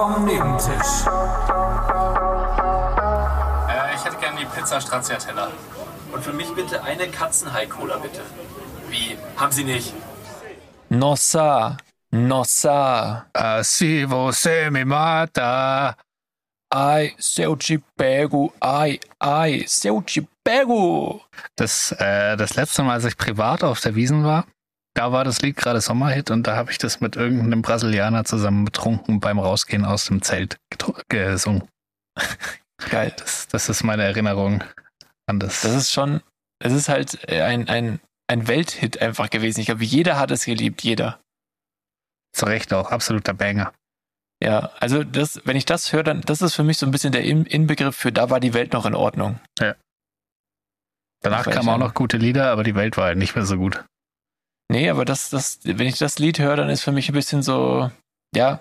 vom Nebentisch. Äh, ich hätte gerne die Pizza Stracciatella. Und für mich bitte eine Katzenhai-Cola, bitte. Wie? Haben Sie nicht? Nossa, nossa, Ah, si você me mata. ai, se eu te pego, ai, ai, se eu te pego. Das, äh, das letzte Mal, als ich privat auf der Wiesen war, da war das Lied gerade Sommerhit und da habe ich das mit irgendeinem Brasilianer zusammen betrunken beim Rausgehen aus dem Zelt gesungen. Geil. Das, das ist meine Erinnerung an das. Das ist schon, es ist halt ein, ein, ein Welthit einfach gewesen. Ich glaube, jeder hat es geliebt, jeder. zu Recht auch absoluter Banger. Ja, also das, wenn ich das höre, dann, das ist für mich so ein bisschen der In Inbegriff für da war die Welt noch in Ordnung. Danach Das war kamen auch ja- noch gute Lieder, aber die Welt war halt nicht mehr so gut. Nee, aber das, das, wenn ich das Lied höre, dann ist für mich ein bisschen so, ja,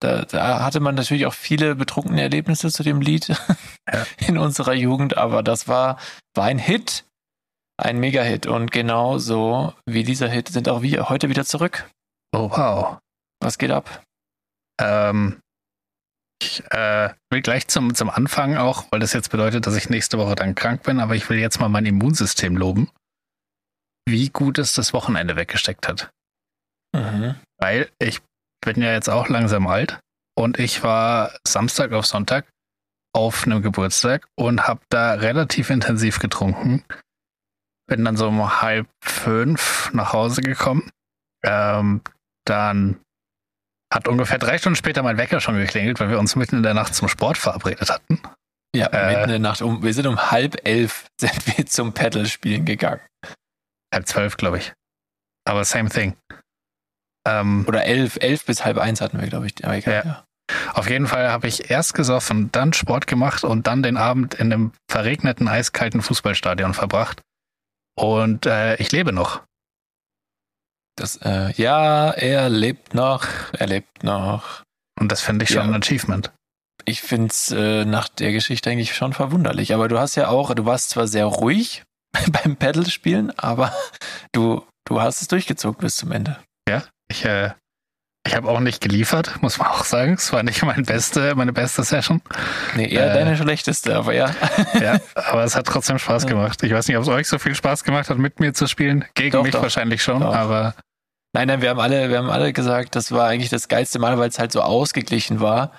da, da hatte man natürlich auch viele betrunkene Erlebnisse zu dem Lied Ja. in unserer Jugend, aber das war, war ein Hit, ein Mega-Hit. Und genau so wie dieser Hit sind auch wir heute wieder zurück. Oh wow. Was geht ab? Ähm, ich äh, will gleich zum, zum Anfang auch, weil das jetzt bedeutet, dass ich nächste Woche dann krank bin, aber ich will jetzt mal mein Immunsystem loben, wie gut es das Wochenende weggesteckt hat. Mhm. Weil ich bin ja jetzt auch langsam alt und ich war Samstag auf Sonntag auf einem Geburtstag und habe da relativ intensiv getrunken. Bin dann so um halb fünf nach Hause gekommen. Ähm, dann hat ungefähr drei Stunden später mein Wecker schon geklingelt, weil wir uns mitten in der Nacht zum Sport verabredet hatten. Ja, Äh. mitten in der Nacht. Um, wir sind um halb elf sind wir zum Paddle-Spielen gegangen. Halb zwölf, glaube ich. Aber same thing. Ähm, Oder elf, elf bis halb eins hatten wir, glaube ich. Aber egal, Ja. ja. Auf jeden Fall habe ich erst gesoffen, dann Sport gemacht und dann den Abend in einem verregneten, eiskalten Fußballstadion verbracht. Und äh, ich lebe noch. Das, äh, ja, er lebt noch, er lebt noch. Und das finde ich schon Ja. ein Achievement. Ich finde es äh, nach der Geschichte eigentlich schon verwunderlich. Aber du hast ja auch, du warst zwar sehr ruhig beim Paddle-Spielen, aber du, du hast es durchgezogen bis zum Ende. Ich, äh, ich habe auch nicht geliefert, muss man auch sagen. Es war nicht mein beste, meine beste Session. Nee, eher Äh. deine schlechteste, aber ja. Ja, aber es hat trotzdem Spaß Ja. gemacht. Ich weiß nicht, ob es euch so viel Spaß gemacht hat, mit mir zu spielen. Gegen Doch, mich doch. wahrscheinlich schon, Doch. aber Nein, nein, wir haben alle, wir haben alle gesagt, das war eigentlich das geilste Mal, weil es halt so ausgeglichen war,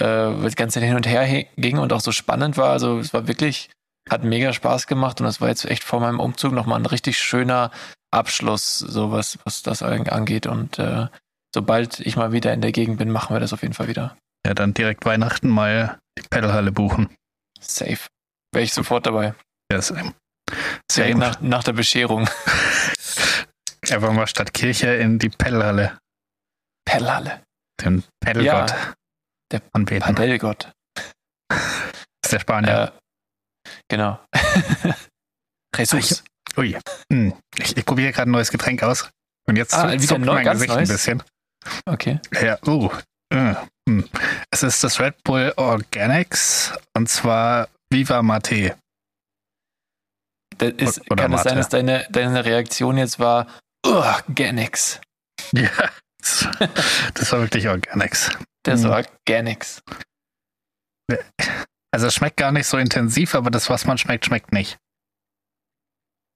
äh, weil das Ganze hin und her he- ging und auch so spannend war. Also es war wirklich, hat mega Spaß gemacht und das war jetzt echt vor meinem Umzug nochmal ein richtig schöner Abschluss, so was, was das angeht. Und äh, sobald ich mal wieder in der Gegend bin, machen wir das auf jeden Fall wieder. ja, dann direkt Weihnachten mal die Pedalhalle buchen. Safe. Wäre ich sofort dabei. Ja, same. Same. nach, nach der Bescherung. Einfach mal statt Kirche in die Pedalhalle. Perlalle. Den Pedalgott Ja, der anbeten. Padellgott. Ist der Spanier. Genau. Jesus. Ui. Hm. Ich, ich probiere gerade ein neues Getränk aus. Und jetzt Ah, zuckt neu- mein ganz Gesicht neues? ein bisschen. Okay. Ja, äh, hm. Es ist das Red Bull Organics und zwar Viva Mate. Ist, kann es sein, Mate. dass deine, deine Reaktion jetzt war, oh, Ganix. Ja. Das, war wirklich Organics. Das Mhm. war Ganix. Also es schmeckt gar nicht so intensiv, aber das, was man schmeckt, schmeckt nicht.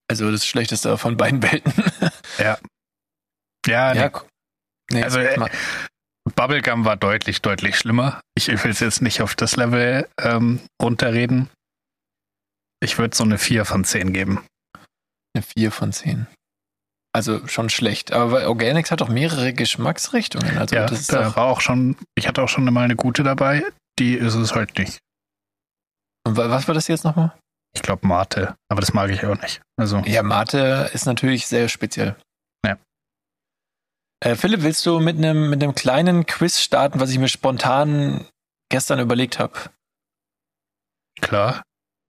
Also das Schlechteste von beiden Welten. Ja, nee. ja, gu- nee, Also, äh, Bubblegum war deutlich, deutlich schlimmer. Ich will es jetzt nicht auf das Level ähm, runterreden. Ich würde so eine 4 von 10 geben. eine 4 von 10. Also schon schlecht. Aber Organics hat doch mehrere Geschmacksrichtungen. Also ja, das da doch, war auch schon, ich hatte auch schon mal eine gute dabei. Die ist es halt nicht. Und wa- was war das jetzt nochmal? Ich glaube Mate, aber das mag ich auch nicht. Also, Ja, Mate ist natürlich sehr speziell. Ja. Äh, Philipp, willst du mit einem mit einem kleinen Quiz starten, was ich mir spontan gestern überlegt habe klar.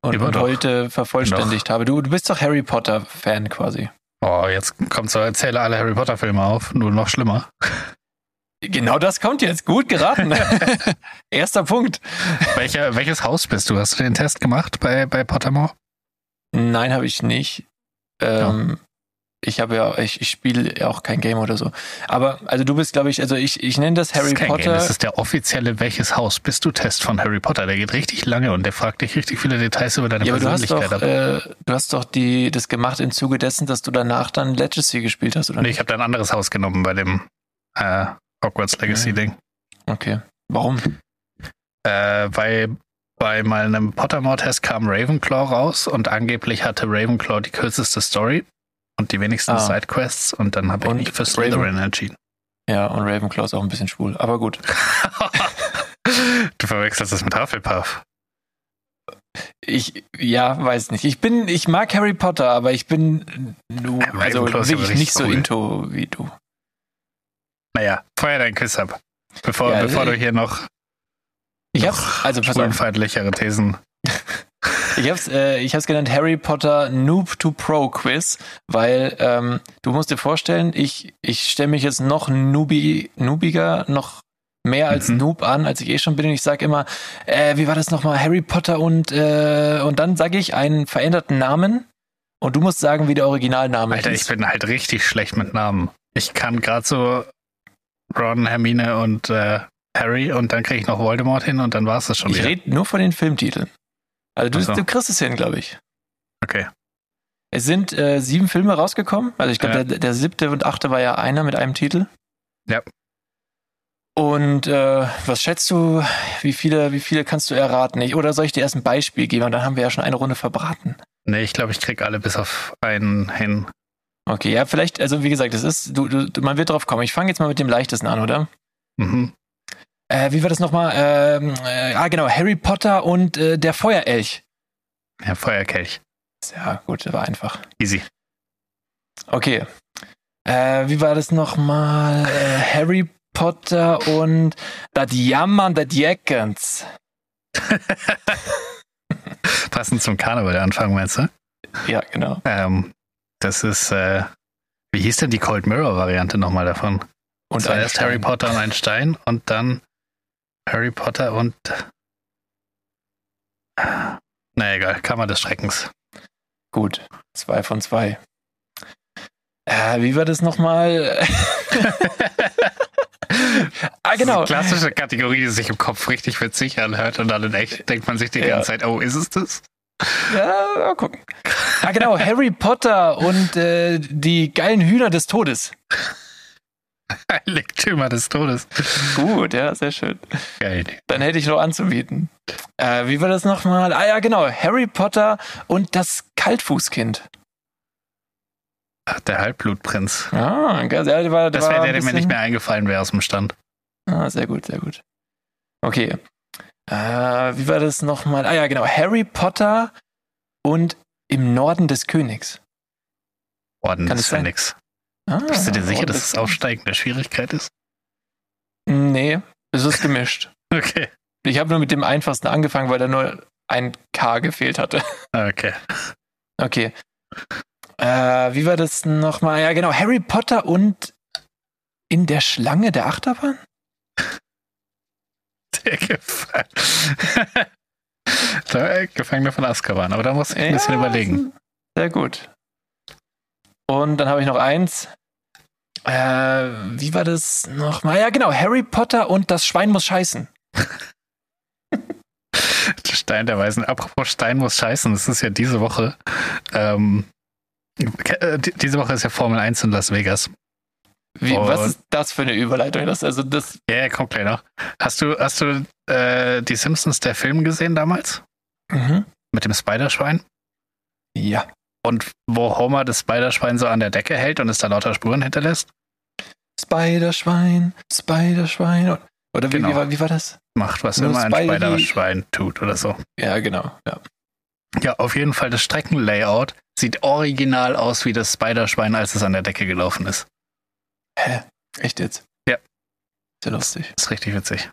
und, und heute vervollständigt habe? Du, du bist doch Harry Potter Fan quasi. Oh, jetzt kommt so, erzähle alle Harry Potter Filme auf, nur noch schlimmer. Genau das kommt jetzt. Gut geraten. Erster Punkt. Welcher, welches Haus bist du? Hast du den Test gemacht bei, bei Pottermore? Nein, habe ich nicht. Ähm, ich habe ja, ich, ich spiele ja auch kein Game oder so. Aber also du bist, glaube ich, also ich, ich nenne das Harry das ist Potter. Game, das ist der offizielle Welches Haus bist du Test von Harry Potter. Der geht richtig lange und der fragt dich richtig viele Details über deine ja, aber du hast Persönlichkeit. doch, äh, du hast doch die, das gemacht im Zuge dessen, dass du danach dann Legacy gespielt hast, oder nee, ich habe da ein anderes Haus genommen bei dem äh, Hogwarts Legacy Ding. Okay. Warum? Äh, weil bei meinem Pottermore-Test kam Ravenclaw raus und angeblich hatte Ravenclaw die kürzeste Story und die wenigsten Ah. Sidequests und dann habe ich mich für Raven- Slytherin entschieden. Ja, und Ravenclaw ist auch ein bisschen schwul. Aber gut. du verwechselst das mit Hufflepuff. Ich, ja, weiß nicht. Ich bin, ich mag Harry Potter, aber ich bin nur, Ja, also wirklich nicht so cool. into wie du. Naja, feuer dein Quiz ab. Bevor, Ja, bevor äh, du hier noch, Ich noch hab's, also pass auf, Thesen. ich hab's, äh, ich hab's genannt Harry Potter Noob to Pro Quiz, weil ähm, du musst dir vorstellen, ich, ich stelle mich jetzt noch noobi, noobiger, noch mehr als Mhm. Noob an, als ich eh schon bin. Und ich sage immer, äh, wie war das nochmal? Harry Potter und äh, und dann sage ich einen veränderten Namen und du musst sagen, wie der Originalname Alter, ich ist. bin halt richtig schlecht mit Namen. Ich kann gerade so Ron, Hermine und äh, Harry und dann kriege ich noch Voldemort hin und dann war es das schon Ich wieder. rede nur von den Filmtiteln. Also du, so. du kriegst es hin, glaube ich. Okay. Es sind äh, sieben Filme rausgekommen. Also ich glaube, Ja. der, der siebte und achte war ja einer mit einem Titel. Ja. Und äh, was schätzt du, wie viele, wie viele kannst du erraten? Ich, oder soll ich dir erst ein Beispiel geben? Und dann haben wir ja schon eine Runde verbraten. Nee, ich glaube, ich krieg alle bis auf einen hin. Okay, ja, vielleicht, also wie gesagt, es ist, du, du, man wird drauf kommen. Ich fange jetzt mal mit dem leichtesten an, oder? Mhm. Äh, wie war das nochmal? Ähm, äh, ah, genau, Harry Potter und äh, der Feuerelch. Ja, Feuerkelch. Ja, gut, das war einfach. Easy. Okay. Äh, wie war das nochmal? Äh, Harry Potter und das Jammern der Jäckens. Passend zum Karneval der Anfang, meinst du? Ja, genau. Ähm, das ist, äh, wie hieß denn die Cold Mirror Variante nochmal davon? Und Zuerst ein Harry. Potter und ein Stein und dann Harry Potter und. Na egal, Kammer des Schreckens. Gut, zwei von zwei. Äh, wie war das nochmal? ah, genau. Klassische Kategorie, die sich im Kopf richtig witzig anhört und dann in echt denkt man sich die Ja. ganze Zeit, oh, ist es das? Ja, mal gucken. Ah, genau, Harry Potter und äh, die geilen Hühner des Todes. Heiligtümer des Todes. Gut, ja, sehr schön. Geil. Dann hätte ich noch anzubieten. Äh, wie war das nochmal? Ah ja, genau. Harry Potter und das Kaltfußkind. Ach, der Halbblutprinz. Ah, geil. Ja, der war, der Das wäre der, der mir nicht mehr eingefallen wäre aus dem Stand. Ah, sehr gut, sehr gut. Okay. Äh, wie war das nochmal? Ah ja, genau. Harry Potter und im Norden des Königs. Orden Kann des? Phönix. Ah, Bist du dir sicher, Orden dass es aufsteigende Schwierigkeit ist? Nee, es ist gemischt. Okay. Ich habe nur mit dem einfachsten angefangen, weil da nur ein K gefehlt hatte. Okay. Okay. Äh, wie war das nochmal? Ja, genau. Harry Potter und in der Schlange der Achterbahn? Der Gefangene. Gefangene von Azkaban. Aber da muss ich ein bisschen Ja, überlegen. Sehr gut. Und dann habe ich noch eins. Äh, wie war das nochmal? Ja, genau. Harry Potter und das Schwein muss scheißen. Stein der Weisen. Apropos Stein muss scheißen. Das ist ja diese Woche. Ähm, äh, die- diese Woche ist ja Formel 1 in Las Vegas. Wie, Und- was ist das für eine Überleitung? Das, also das, Ja, kommt gleich noch. Hast du, hast du äh, die Simpsons der Film gesehen damals? mhm. Mit dem Spiderschwein? Ja. Und wo Homer das Spiderschwein so an der Decke hält und es da lauter Spuren hinterlässt? Spiderschwein, Spiderschwein. Oder wie, Genau. wie, war, wie war das? Macht, was Nur immer ein Spiderschwein tut oder so. Ja, genau. Ja. Ja, auf jeden Fall das Streckenlayout sieht original aus wie das Spiderschwein, als es an der Decke gelaufen ist. Hä? Echt jetzt? Ja. Sehr lustig. Das ist richtig witzig.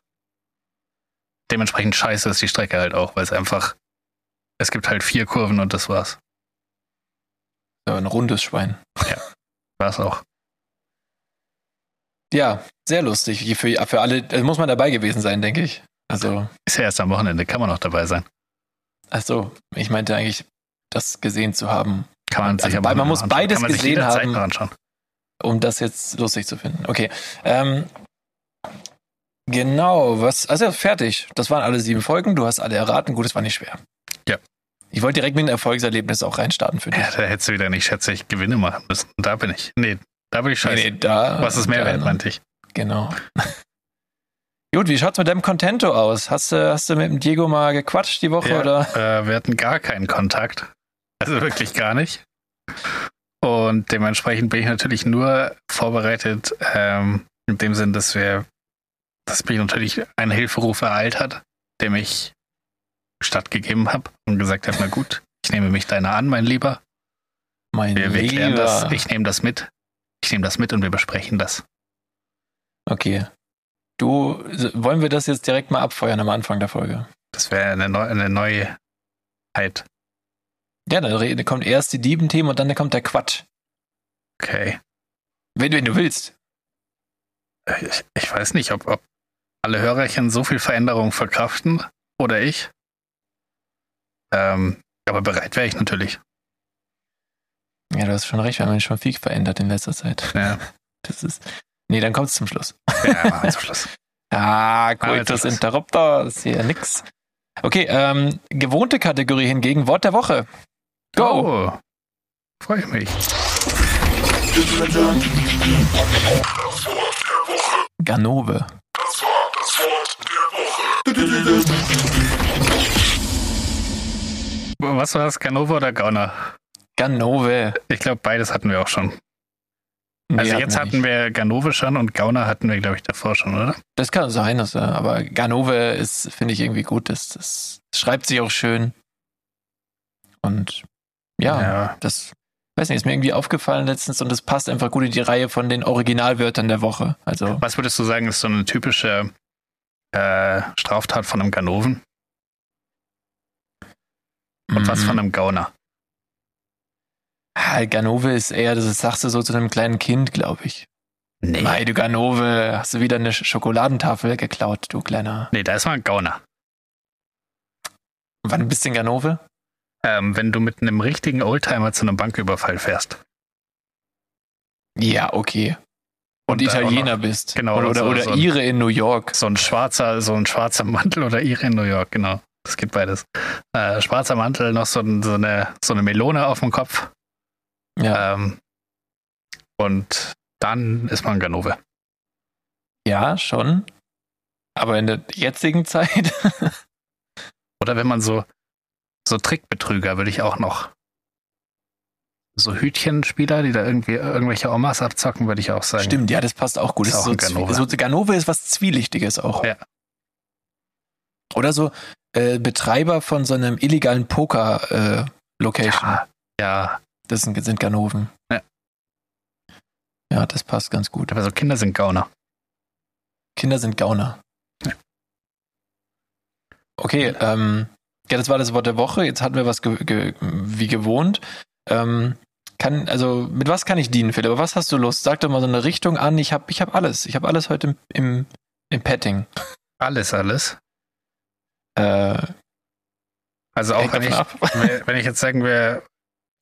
Dementsprechend scheiße ist die Strecke halt auch, weil es einfach, es gibt halt vier Kurven und das war's. Ja, ein rundes Schwein. War's auch. Ja, sehr lustig. Für, für alle, also muss man dabei gewesen sein, denke ich. Also, Ist ja erst am Wochenende, kann man noch dabei sein. ach so, ich meinte eigentlich, das gesehen zu haben Kann man sich Also aber man muss beides sich gesehen haben. Um das jetzt lustig zu finden. Okay. Ähm, genau, was, also fertig. Das waren alle sieben Folgen. Du hast alle erraten. Gut, es war nicht schwer. Ja. Ich wollte direkt mit einem Erfolgserlebnis auch reinstarten für dich. Ja, da hättest du wieder nicht, schätze ich, Gewinne machen müssen. Da bin ich. Nee, da bin ich scheiße. Nee, nee, da, Was ist Mehrwert, meinte ich. Genau. Gut, wie schaut's mit deinem Contento aus? Hast du, hast du mit dem Diego mal gequatscht die Woche Ja, oder? Äh, wir hatten gar keinen Kontakt. Also wirklich gar nicht. Und dementsprechend bin ich natürlich nur vorbereitet, ähm, in dem Sinn, dass wir, dass mich natürlich ein Hilferuf ereilt hat, dem ich stattgegeben habe und gesagt habe, na gut, ich nehme mich deiner an, mein Lieber. Mein Wir, wir klären Lieber. das, ich nehme das mit. Ich nehme das mit und wir besprechen das. Okay. Du, wollen wir das jetzt direkt mal abfeuern am Anfang der Folge? Das wäre eine, Neu eine Neuheit. Ja, dann kommt erst die Diebenthemen und dann kommt der Quatsch. Okay. Wenn, wenn du willst. Äh, Ich, ich weiß nicht, ob, ob alle Hörerchen so viel Veränderung verkraften oder ich. Ähm, aber bereit wäre ich natürlich. Ja, du hast schon recht, wir haben schon viel verändert in letzter Zeit. Ja, Das ist. Nee, dann kommt es zum Schluss. ja zum Schluss. Ah, zum Schluss. Interrupter, ist hier nix. Okay, ähm, gewohnte Kategorie hingegen, Wort der Woche. Go! Oh, freue ich mich. Ganove. Was war das, Ganova oder Gauner? Ganove. Ich glaube, beides hatten wir auch schon. Nee, Also jetzt hatten wir Ganove schon und Gauner hatten wir, glaube ich, davor schon, oder? Das kann sein, dass, äh, aber Ganove ist, finde ich, irgendwie gut. Das, das schreibt sich auch schön. Und ja, ja. das, weiß nicht, ist mir irgendwie aufgefallen letztens und das passt einfach gut in die Reihe von den Originalwörtern der Woche. Also, Was würdest du sagen, ist so eine typische äh, Straftat von einem Ganoven? Und was mm, von einem Gauner? ah, Ganove ist eher, das sagst du so zu einem kleinen Kind, glaube ich. Nee. Mei, du Ganove, hast du wieder eine Sch- Schokoladentafel geklaut, du kleiner. Nee, da ist mal ein Gauner. Wann bist du in Ganove? Ähm, wenn du mit einem richtigen Oldtimer zu einem Banküberfall fährst. Ja, okay. Und, Und, Italiener noch- bist. genau, Oder, oder, so- oder so Ire in New York. So ein schwarzer, so ein schwarzer Mantel oder ihre in New York, genau. Das geht beides. Äh, schwarzer Mantel, noch so, ein, so, eine, so eine Melone auf dem Kopf. Ja, Ähm, und dann ist man Ganove. ja, schon. Aber in der jetzigen Zeit. Oder wenn man so, so Trickbetrüger würde ich auch noch. So Hütchenspieler, die da irgendwie irgendwelche Omas abzocken, würde ich auch sagen. Stimmt, ja, das passt auch gut. Ist Das auch ist ein so, Ganove. Ganove. so Ganove ist was Zwielichtiges auch. Ja. Oder so äh, Betreiber von so einem illegalen Poker-Location. Ja, ja, das sind, sind Ganoven. Ja. Ja, das passt ganz gut. aber so Kinder sind Gauner. Kinder sind Gauner. Ja. Okay, ähm, ja, das war das Wort der Woche. Jetzt hatten wir was ge ge wie gewohnt. Ähm, kann, also, mit was kann ich dienen, Philipp? Aber was hast du Lust? Sag doch mal so eine Richtung an. Ich habe ich hab alles. Ich habe alles heute im, im, im Petting. Alles, alles. Äh, Also auch wenn ich, wenn ich jetzt sagen wäre,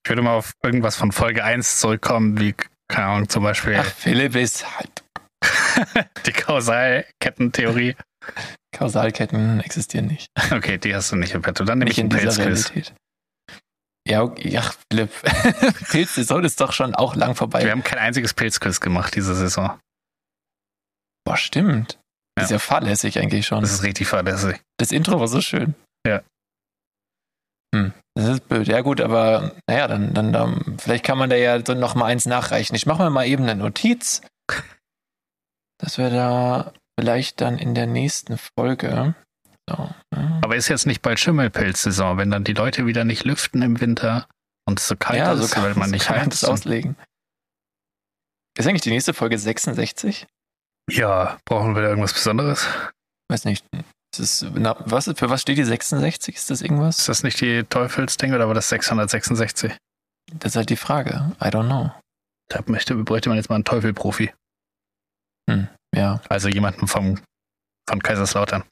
ich würde mal auf irgendwas von Folge 1 zurückkommen, wie, keine Ahnung, zum Beispiel Ach, Philipp ist halt. die Kausalkettentheorie. Kausalketten existieren nicht. Okay, die hast du nicht im Petto. Dann nehme Nicht ich in einen dieser Pilzquiz. Ja, okay, ach, Philipp. Pilzsaison ist doch schon auch lang vorbei. Wir haben kein einziges Pilzquiz gemacht diese Saison. Boah, stimmt. Ja. Ist ja fahrlässig eigentlich schon. Das ist richtig verlässlich. Das Intro war so schön. Ja. Hm, das ist blöd. Ja gut, aber naja, dann, dann, dann vielleicht kann man da ja so noch mal eins nachreichen. Ich mache mir mal eben eine Notiz, dass wir da vielleicht dann in der nächsten Folge. So, ne? Aber ist jetzt nicht bald Schimmelpilzsaison, wenn dann die Leute wieder nicht lüften im Winter und es so kalt ja, so ist, kann, weil man so nicht kann man heizt. das auslegen. Ist eigentlich die nächste Folge 66? Ja, brauchen wir da irgendwas Besonderes? Weiß nicht. Ist na, was, für was steht die 66? Ist das irgendwas? Ist das nicht die Teufelsding oder war das 666? Das ist halt die Frage. I don't know. Da möchte, bräuchte man jetzt mal einen Teufelprofi. Ja. Also jemanden vom, von Kaiserslautern.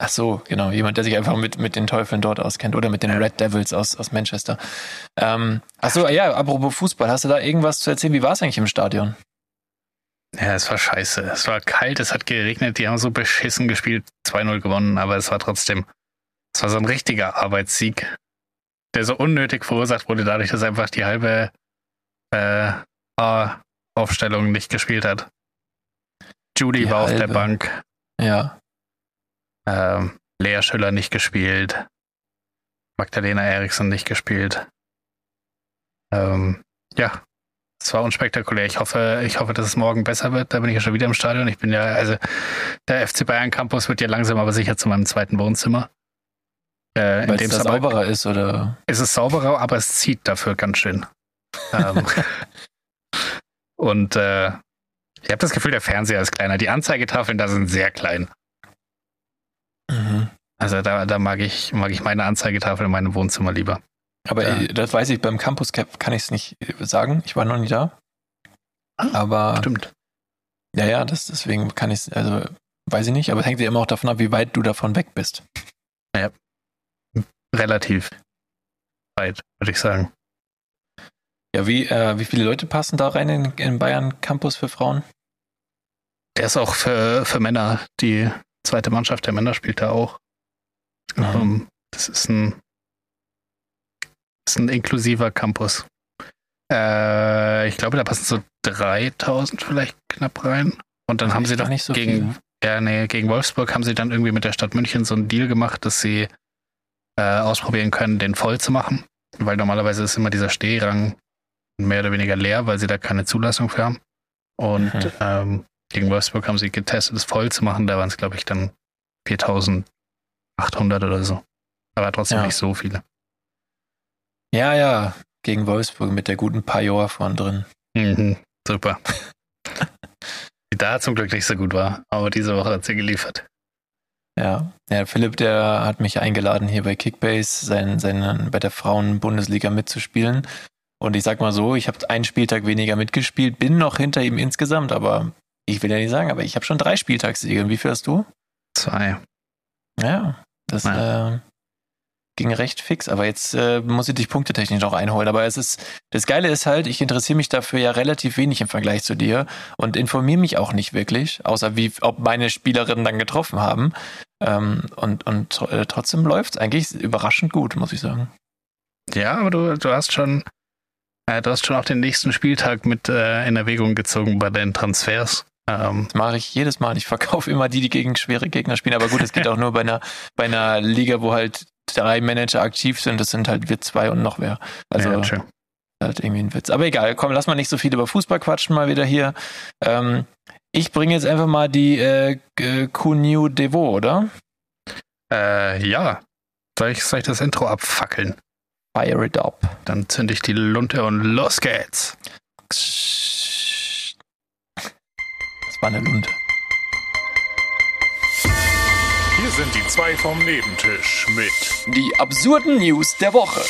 Ach so, genau. Jemand, der sich einfach mit, mit den Teufeln dort auskennt oder mit den. Red Devils aus, aus Manchester. Ähm, ach so, ja, apropos Fußball. Hast du da irgendwas zu erzählen? Wie war es eigentlich im Stadion? Ja, es war scheiße. Es war kalt, es hat geregnet, die haben so beschissen gespielt, 2-0 gewonnen, aber es war trotzdem, es war so ein richtiger Arbeitssieg, der so unnötig verursacht wurde, dadurch, dass einfach die halbe äh, A-Aufstellung nicht gespielt hat. Judy Die war auf der halbe. Bank, Ja. ähm, Lea Schüller nicht gespielt, Magdalena Eriksson nicht gespielt. Ähm, ja, es war unspektakulär. Ich hoffe, ich hoffe, dass es morgen besser wird. Da bin ich ja schon wieder im Stadion. Ich bin ja, also der FC Bayern Campus wird ja langsam aber sicher zu meinem zweiten Wohnzimmer. Äh, Weil dem es es da sauberer ist oder. es ist sauberer, aber es zieht dafür ganz schön. ähm, und äh, ich habe das Gefühl, der Fernseher ist kleiner. Die Anzeigetafeln da sind sehr klein. Mhm. Also da, da mag ich, mag ich meine Anzeigetafel in meinem Wohnzimmer lieber. Aber Ja. das weiß ich, beim Campus Cap kann ich es nicht äh, sagen. Ich war noch nie da. Ah, Aber Stimmt. ja, ja, das, deswegen kann ich es, also weiß ich nicht, aber es hängt ja immer auch davon ab, wie weit du davon weg bist. Relativ weit, würde ich sagen. Ja, wie, äh, wie viele Leute passen da rein in, in Bayern Campus für Frauen? Der ist auch für, für Männer. Die zweite Mannschaft der Männer spielt da auch. Mhm. Das ist ein, ist ein inklusiver Campus. Äh, ich glaube, da passen so 3000 vielleicht knapp rein. Und dann haben sie doch nicht so gegen, viel. ja, nee, gegen Wolfsburg haben sie dann irgendwie mit der Stadt München so einen Deal gemacht, dass sie äh, ausprobieren können, den voll zu machen. Weil normalerweise ist immer dieser Stehrang mehr oder weniger leer, weil sie da keine Zulassung für haben. Und Mhm. ähm, gegen Wolfsburg haben sie getestet, es voll zu machen. Da waren es, glaube ich, dann 4800 oder so. Aber trotzdem Ja. nicht so viele. Ja, ja, gegen Wolfsburg mit der guten Pajor vorn drin. Mhm, super. Die da zum Glück nicht so gut war, aber diese Woche hat sie geliefert. Ja. ja, Philipp, der hat mich eingeladen, hier bei Kickbase sein, seinen, bei der Frauen-Bundesliga mitzuspielen. Und ich sag mal so, ich habe einen Spieltag weniger mitgespielt, bin noch hinter ihm insgesamt, aber ich will ja nicht sagen, aber ich habe schon drei Spieltagssiege. Und wie viel hast du? Zwei. Ja, das äh, ging recht fix, aber jetzt äh, muss ich dich punktetechnisch noch einholen. Aber es ist, das Geile ist halt, ich interessiere mich dafür ja relativ wenig im Vergleich zu dir und informiere mich auch nicht wirklich, außer wie, ob meine Spielerinnen dann getroffen haben. Ähm, und und äh, trotzdem läuft es eigentlich überraschend gut, muss ich sagen. Ja, aber du, du hast schon, äh, du hast schon auch den nächsten Spieltag mit äh, in Erwägung gezogen bei deinen Transfers. Ähm, Das mache ich jedes Mal. Ich verkaufe immer die, die gegen schwere Gegner spielen. Aber gut, es geht auch nur bei einer, bei einer Liga, wo halt drei Manager aktiv sind. Das sind halt wir zwei und noch wer. Also ja, schön. halt irgendwie ein Witz. Aber egal, komm, lass mal nicht so viel über Fußball quatschen mal wieder hier. Ähm, ich bringe jetzt einfach mal die äh, Kunyu Devo, oder? Äh, ja. Soll ich, soll ich das Intro abfackeln? Fire it up. Dann zünde ich die Lunte und los geht's. Das war eine Lunte. Hier sind die zwei vom Nebentisch mit Die absurden News der Woche.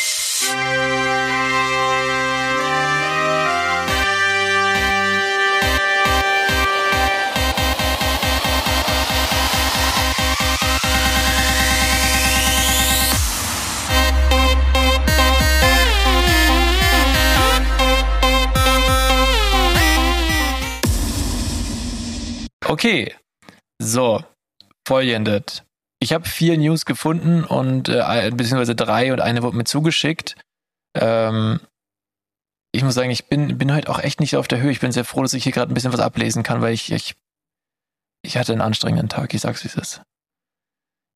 Okay, so, folgendes. Ich habe vier News gefunden und äh, beziehungsweise drei und eine wurde mir zugeschickt. Ähm, ich muss sagen, ich bin, bin heute auch echt nicht auf der Höhe. Ich bin sehr froh, dass ich hier gerade ein bisschen was ablesen kann, weil ich, ich, ich hatte einen anstrengenden Tag. Ich sag's, wie es ist.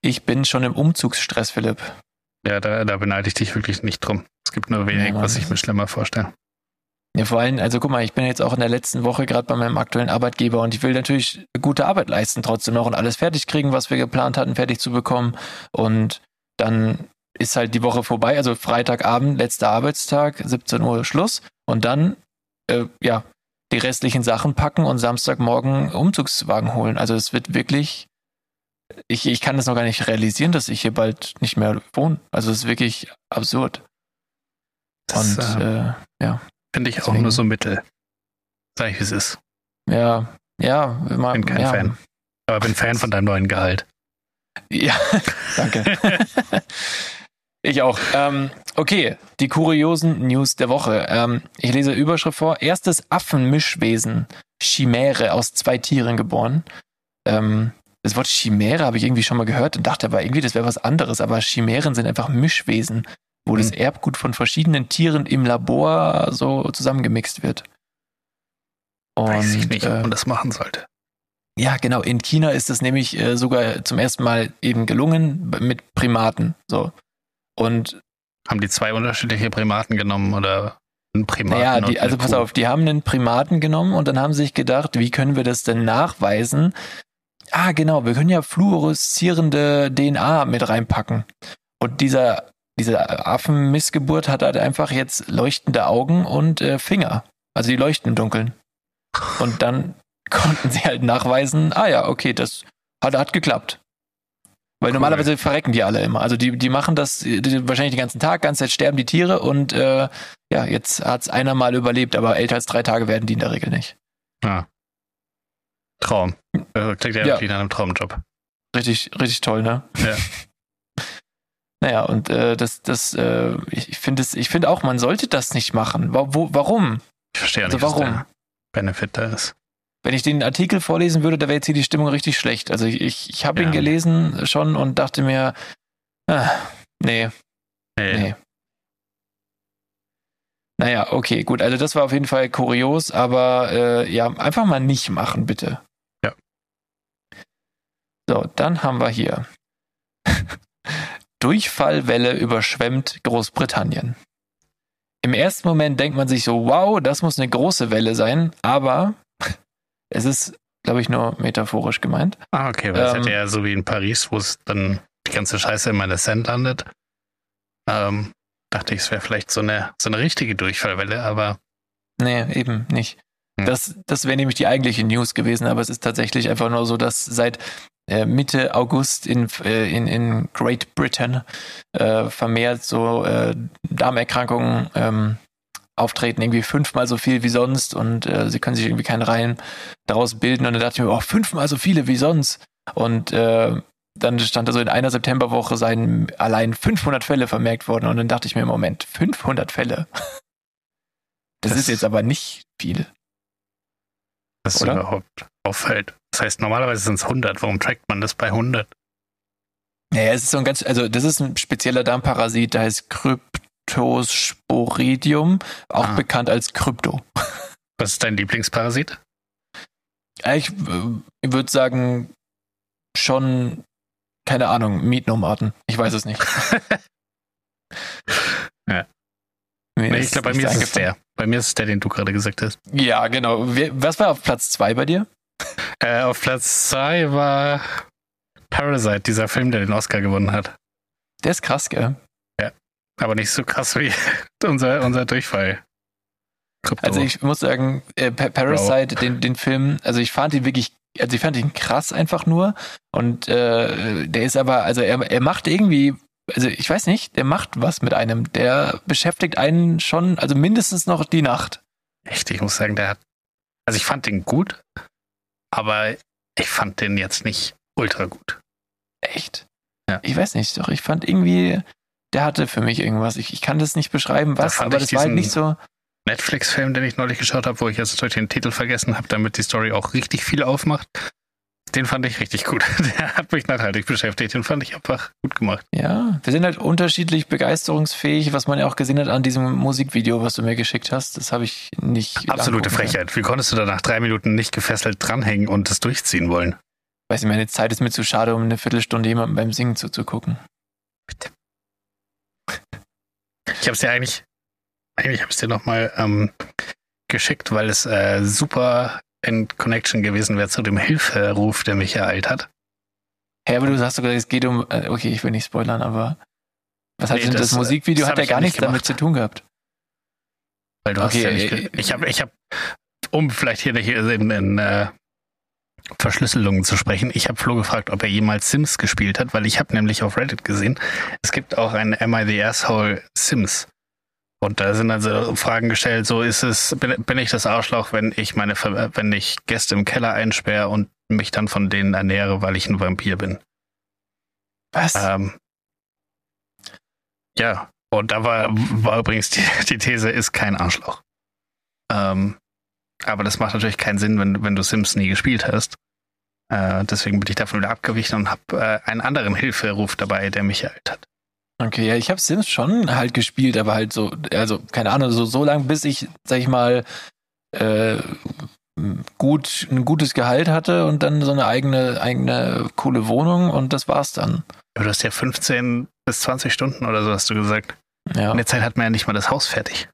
Ich bin schon im Umzugsstress, Philipp. Ja, da, da beneide ich dich wirklich nicht drum. Es gibt nur wenig, Ja, was ich mir schlimmer vorstelle. Ja, vor allem, also guck mal, ich bin jetzt auch in der letzten Woche gerade bei meinem aktuellen Arbeitgeber und ich will natürlich gute Arbeit leisten trotzdem noch und alles fertig kriegen, was wir geplant hatten, fertig zu bekommen. Und dann ist halt die Woche vorbei, also Freitagabend, letzter Arbeitstag, 17 Uhr Schluss. Und dann, äh, ja, die restlichen Sachen packen und Samstagmorgen Umzugswagen holen. Also es wird wirklich, ich, ich kann das noch gar nicht realisieren, dass ich hier bald nicht mehr wohne. Also es ist wirklich absurd. Das und äh, äh, ja. Finde ich auch deswegen- nur so mittel. Sag ich, wie es ist. Ja, ja, mal, Bin kein ja. Fan. Aber bin Fan von deinem neuen Gehalt. Ja, danke. ich auch. Ähm, okay, die kuriosen News der Woche. Ähm, ich lese Überschrift vor. Erstes Affenmischwesen, Chimäre aus zwei Tieren geboren. Ähm, das Wort Chimäre habe ich irgendwie schon mal gehört und dachte aber irgendwie, das wäre was anderes. Aber Chimären sind einfach Mischwesen, wo mhm. das Erbgut von verschiedenen Tieren im Labor so zusammengemixt wird. Und, Weiß ich nicht, ob man äh, das machen sollte. Ja, genau. In China ist es nämlich äh, sogar zum ersten Mal eben gelungen mit Primaten. So. Und haben die zwei unterschiedliche Primaten genommen oder einen Primaten? Ja, naja, also pass auf, die haben einen Primaten genommen und dann haben sie sich gedacht, wie können wir das denn nachweisen? Ah, genau, wir können ja fluoreszierende DNA mit reinpacken. Und dieser, diese Affenmissgeburt hat halt einfach jetzt leuchtende Augen und äh, Finger. Also die leuchten im Dunkeln. Und dann konnten sie halt nachweisen, ah ja, okay, das hat, hat geklappt. Weil cool. normalerweise verrecken die alle immer. Also die, die machen das die, wahrscheinlich den ganzen Tag, ganze Zeit sterben die Tiere und äh, ja, jetzt hat's einer mal überlebt, aber älter als drei Tage werden die in der Regel nicht. Ah. Traum. Also klingt ja, ja. nach einem Traumjob. Richtig, richtig toll, ne? Ja. naja, und äh, das, das, äh, ich finde es, ich finde auch, man sollte das nicht machen. Wo, wo, warum? Ich verstehe also nicht, warum? was der Benefit da ist. Wenn ich den Artikel vorlesen würde, da wäre jetzt hier die Stimmung richtig schlecht. Also ich, ich, ich habe ja. ihn gelesen schon und dachte mir, ah, nee, nee. nee. Naja, okay, gut. Also das war auf jeden Fall kurios, aber äh, ja, einfach mal nicht machen, bitte. Ja. So, dann haben wir hier. Durchfallwelle überschwemmt Großbritannien. Im ersten Moment denkt man sich so, wow, das muss eine große Welle sein, aber es ist, glaube ich, nur metaphorisch gemeint. Ah, okay, weil ähm, es ja eher so wie in Paris, wo es dann die ganze Scheiße in meiner Sand landet. Ähm, dachte ich, es wäre vielleicht so eine, so eine richtige Durchfallwelle, aber. Nee, eben nicht. Hm. Das, das wäre nämlich die eigentliche News gewesen, aber es ist tatsächlich einfach nur so, dass seit Mitte August in, äh, in, in Great Britain äh, vermehrt so äh, Darmerkrankungen ähm, auftreten, irgendwie fünfmal so viel wie sonst und äh, sie können sich irgendwie keinen Reihen daraus bilden. Und dann dachte ich mir, oh, fünfmal so viele wie sonst. Und äh, dann stand da so in einer Septemberwoche seien allein 500 Fälle vermerkt worden. Und dann dachte ich mir, Moment, 500 Fälle? Das, das ist jetzt aber nicht viel. Was oder? überhaupt auffällt. Das heißt, normalerweise sind es 100. Warum trackt man das bei 100? Naja, es ist so ein ganz, also das ist ein spezieller Darmparasit, der heißt Krypt Cryptosporidium, auch ah. bekannt als Krypto. Was ist dein Lieblingsparasit? Ich, äh, ich würde sagen, schon, keine Ahnung, Mietnomaden. Ich weiß es nicht. ja. Nee, ich glaube, bei mir ist es der. Bei mir ist es der, den du gerade gesagt hast. Ja, genau. Was war auf Platz 2 bei dir? Äh, auf Platz 2 war Parasite, dieser Film, der den Oscar gewonnen hat. Der ist krass, gell? Aber nicht so krass wie unser, unser Durchfall. Krypto. Also ich muss sagen, äh, Parasite, den, den Film, also ich fand ihn wirklich, also ich fand ihn krass einfach nur. Und äh, der ist aber, also er, er macht irgendwie, also ich weiß nicht, der macht was mit einem. Der beschäftigt einen schon, also mindestens noch die Nacht. Echt, ich muss sagen, der hat, also ich fand den gut, aber ich fand den jetzt nicht ultra gut. Echt? Ja. Ich weiß nicht, doch ich fand irgendwie, der hatte für mich irgendwas. Ich, ich kann das nicht beschreiben, was, da aber das war halt nicht so. Netflix-Film, den ich neulich geschaut habe, wo ich jetzt natürlich den Titel vergessen habe, damit die Story auch richtig viel aufmacht. Den fand ich richtig gut. Der hat mich nachhaltig beschäftigt. Den fand ich einfach gut gemacht. Ja, wir sind halt unterschiedlich begeisterungsfähig, was man ja auch gesehen hat an diesem Musikvideo, was du mir geschickt hast. Das habe ich nicht. Absolute Frechheit. Wie konntest du da nach drei Minuten nicht gefesselt dranhängen und das durchziehen wollen? Weiß nicht, meine Zeit ist mir zu schade, um eine Viertelstunde jemandem beim Singen zuzugucken. Bitte. Ich habe es dir eigentlich, eigentlich habe es dir nochmal ähm, geschickt, weil es äh, super in Connection gewesen wäre zu dem Hilferuf, der mich ereilt hat. Hä, aber du hast sogar, es geht um, äh, okay, ich will nicht spoilern, aber was hat nee, denn das, das Musikvideo? Das hat ja gar nichts damit zu tun gehabt. Weil du okay, hast ja nicht, äh, ich habe, ich habe, um vielleicht hier in, in äh, Verschlüsselungen zu sprechen. Ich habe Flo gefragt, ob er jemals Sims gespielt hat, weil ich habe nämlich auf Reddit gesehen, es gibt auch ein Am I the Asshole Sims. Und da sind also Fragen gestellt, so ist es, bin, bin ich das Arschloch, wenn ich meine, wenn ich Gäste im Keller einsperre und mich dann von denen ernähre, weil ich ein Vampir bin? Was? Ähm, ja, und da war, war übrigens die, die These, ist kein Arschloch. Ähm, aber das macht natürlich keinen Sinn, wenn, wenn du Sims nie gespielt hast. Äh, deswegen bin ich davon wieder abgewichen und habe äh, einen anderen Hilferuf dabei, der mich erhält hat. Okay, ja, ich habe Sims schon halt gespielt, aber halt so, also keine Ahnung, so, so lang, bis ich, sag ich mal, äh, gut, ein gutes Gehalt hatte und dann so eine eigene, eigene coole Wohnung und das war's dann. Du hast ja 15 bis 20 Stunden oder so, hast du gesagt. Ja. In der Zeit hat man ja nicht mal das Haus fertig.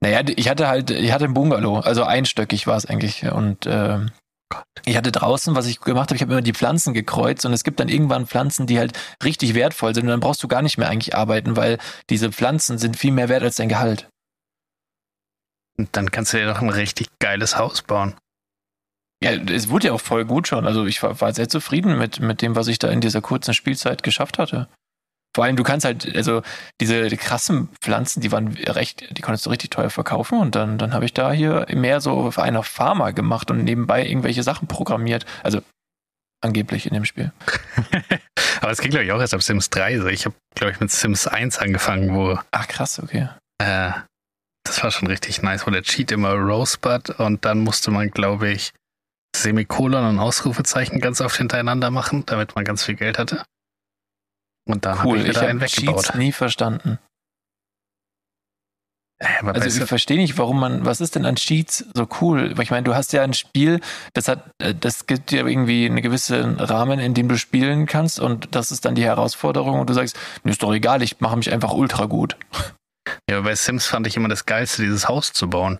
Naja, ich hatte halt, ich hatte ein Bungalow, also einstöckig war es eigentlich. Und äh, ich hatte draußen, was ich gemacht habe, ich habe immer die Pflanzen gekreuzt und es gibt dann irgendwann Pflanzen, die halt richtig wertvoll sind und dann brauchst du gar nicht mehr eigentlich arbeiten, weil diese Pflanzen sind viel mehr wert als dein Gehalt. Und dann kannst du dir doch ein richtig geiles Haus bauen. Ja, es wurde ja auch voll gut schon. Also ich war, war sehr zufrieden mit, mit dem, was ich da in dieser kurzen Spielzeit geschafft hatte. Vor allem, du kannst halt, also diese die krassen Pflanzen, die waren recht, die konntest du richtig teuer verkaufen und dann, dann habe ich da hier mehr so auf einer Pharma gemacht und nebenbei irgendwelche Sachen programmiert. Also angeblich in dem Spiel. Aber es ging, glaube ich, auch erst ab Sims 3. Also ich habe, glaube ich, mit Sims 1 angefangen, wo. Ach krass, okay. Äh, das war schon richtig nice, wo der Cheat immer Rosebud und dann musste man, glaube ich, Semikolon und Ausrufezeichen ganz oft hintereinander machen, damit man ganz viel Geld hatte. Und dann cool, habe ich ich habe. Cheats nie verstanden. Aber Also ich verstehe nicht, warum man, was ist denn an Cheats so cool? Weil ich meine, du hast ja ein Spiel, das hat, äh, das gibt dir irgendwie einen gewissen Rahmen, in dem du spielen kannst und das ist dann die Herausforderung und du sagst, mir ist doch egal, ich mache mich einfach ultra gut. ja, bei Sims fand ich immer das Geilste, dieses Haus zu bauen.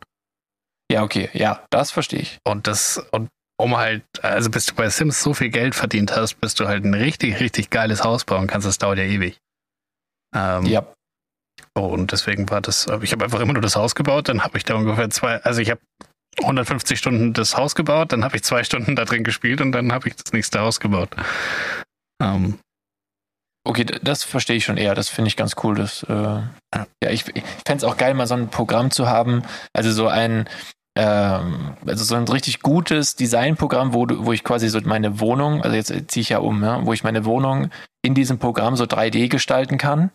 Ja, okay, ja, das verstehe ich. Und das, und um halt, also bis du bei Sims so viel Geld verdient hast, bis du halt ein richtig, richtig geiles Haus bauen kannst, das dauert ja ewig. Ähm, Ja, Oh, und deswegen war das, ich habe einfach immer nur das Haus gebaut, dann habe ich da ungefähr zwei, also ich habe 150 Stunden das Haus gebaut, dann habe ich zwei Stunden da drin gespielt und dann habe ich das nächste Haus gebaut. Ähm, okay, das verstehe ich schon eher. Das finde ich ganz cool. Das, äh, ja, ich, ich fände es auch geil, mal so ein Programm zu haben. Also so ein, ähm, also so ein richtig gutes Designprogramm, wo, wo ich quasi so meine Wohnung, also jetzt ziehe ich ja um, ja, wo ich meine Wohnung in diesem Programm so 3D gestalten kann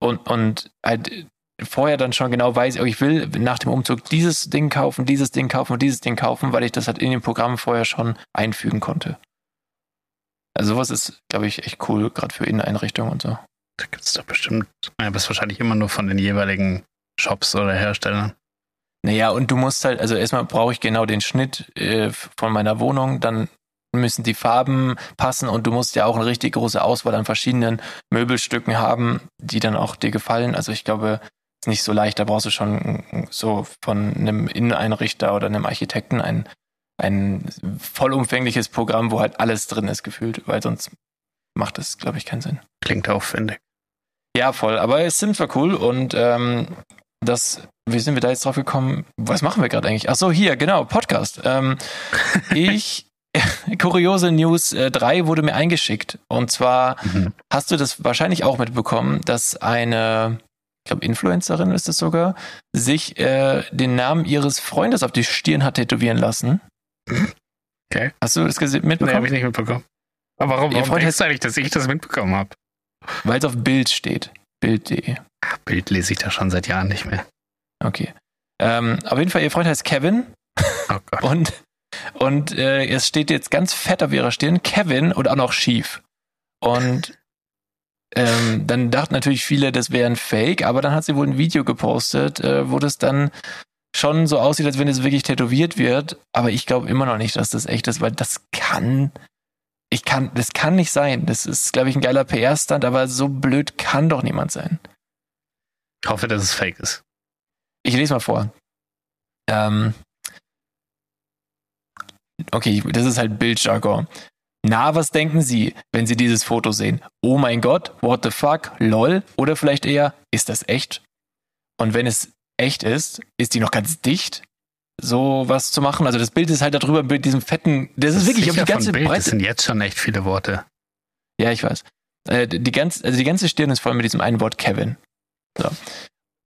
und, und halt vorher dann schon genau weiß, oh, ich will nach dem Umzug dieses Ding kaufen, dieses Ding kaufen und dieses Ding kaufen, weil ich das halt in dem Programm vorher schon einfügen konnte. Also sowas ist, glaube ich, echt cool, gerade für Inneneinrichtungen und so. da gibt es doch bestimmt, ja, das ist wahrscheinlich immer nur von den jeweiligen Shops oder Herstellern. Naja, und du musst halt, also erstmal brauche ich genau den Schnitt äh, von meiner Wohnung, dann müssen die Farben passen und du musst ja auch eine richtig große Auswahl an verschiedenen Möbelstücken haben, die dann auch dir gefallen. Also ich glaube, ist nicht so leicht, da brauchst du schon so von einem Inneneinrichter oder einem Architekten ein, ein vollumfängliches Programm, wo halt alles drin ist gefühlt, weil sonst macht das, glaube ich, keinen Sinn. Klingt aufwendig. Ja, voll. Aber Sims war cool und ähm, das, wie sind wir da jetzt drauf gekommen? Was machen wir gerade eigentlich? Ach so, hier, genau, Podcast. Ähm, ich, kuriose News äh, 3 wurde mir eingeschickt. Und zwar Mhm. hast du das wahrscheinlich auch mitbekommen, dass eine, ich glaube, Influencerin ist es sogar, sich äh, den Namen ihres Freundes auf die Stirn hat tätowieren lassen. Okay. Hast du das gese- Nee, habe mitbekommen? ich nicht mitbekommen. Aber warum, Ihr warum Freund denkst du eigentlich, dass ich das mitbekommen habe? Weil es auf Bild steht. Bild.de. Bild lese ich da schon seit Jahren nicht mehr. Okay. Ähm, auf jeden Fall, ihr Freund heißt Kevin. Oh Gott. Und, und äh, es steht jetzt ganz fett auf ihrer Stirn Kevin und auch noch schief. Und ähm, dann dachten natürlich viele, das wäre ein Fake, aber dann hat sie wohl ein Video gepostet, äh, wo das dann schon so aussieht, als wenn es wirklich tätowiert wird. Aber ich glaube immer noch nicht, dass das echt ist, weil das kann. Ich kann, das kann nicht sein. Das ist, glaube ich, ein geiler PR-Stand, aber so blöd kann doch niemand sein. Ich hoffe, dass es fake ist. Ich lese mal vor. Ähm, okay, das ist halt Bildjargon. Na, was denken Sie, wenn Sie dieses Foto sehen? Oh mein Gott, what the fuck, lol? Oder vielleicht eher, ist das echt? Und wenn es echt ist, ist die noch ganz dicht, so was zu machen? Also das Bild ist halt darüber mit diesem fetten, das ist wirklich auf die ganze Bild, Das Breite. sind jetzt schon echt viele Worte. Ja, ich weiß. Äh, die, ganze, also die ganze Stirn ist voll mit diesem einen Wort Kevin. So.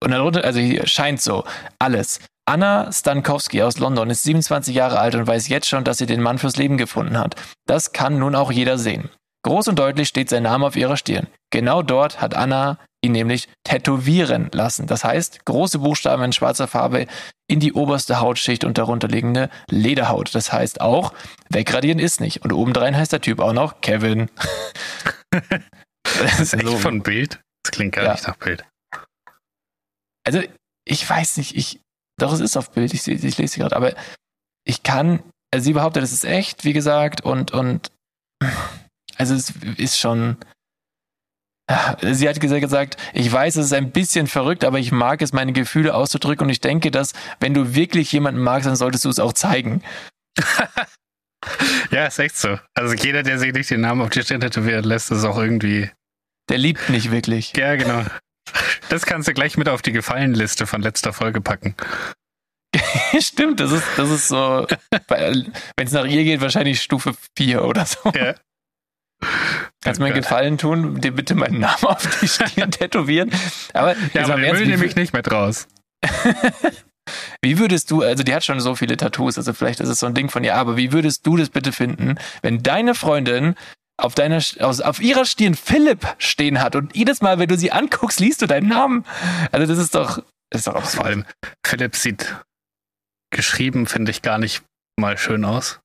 Und darunter, also hier scheint so, alles. Anna Stankowski aus London ist 27 Jahre alt und weiß jetzt schon, dass sie den Mann fürs Leben gefunden hat. Das kann nun auch jeder sehen. Groß und deutlich steht sein Name auf ihrer Stirn. Genau dort hat Anna ihn nämlich tätowieren lassen. Das heißt, große Buchstaben in schwarzer Farbe in die oberste Hautschicht und darunter liegende Lederhaut. Das heißt auch, wegradieren ist nicht. Und obendrein heißt der Typ auch noch Kevin. das ist echt von Bild? Das klingt gar ja. nicht nach Bild. Also, ich weiß nicht, ich, doch, es ist auf Bild, ich, ich lese sie gerade, aber ich kann, also sie behauptet, es ist echt, wie gesagt, und, und, also es ist schon, Sie hat gesagt, ich weiß, es ist ein bisschen verrückt, aber ich mag es, meine Gefühle auszudrücken und ich denke, dass wenn du wirklich jemanden magst, dann solltest du es auch zeigen. ja, ist echt so. Also jeder, der sich nicht den Namen auf die Stirn tätowieren lässt, ist auch irgendwie. Der liebt nicht wirklich. Ja, genau. Das kannst du gleich mit auf die Gefallenliste von letzter Folge packen. Stimmt, das ist, das ist so, wenn es nach ihr geht, wahrscheinlich Stufe 4 oder so. Ja. Kannst du mir einen Gefallen tun, dir bitte meinen Namen auf die Stirn tätowieren? Aber, ja, aber der will nämlich nicht mit raus. wie würdest du, also die hat schon so viele Tattoos, also vielleicht ist es so ein Ding von ihr, aber wie würdest du das bitte finden, wenn deine Freundin auf deiner, auf, auf ihrer Stirn Philipp stehen hat und jedes Mal, wenn du sie anguckst, liest du deinen Namen? Also das ist doch, das ist doch absurd. Vor allem, Philipp sieht geschrieben, finde ich, gar nicht mal schön aus.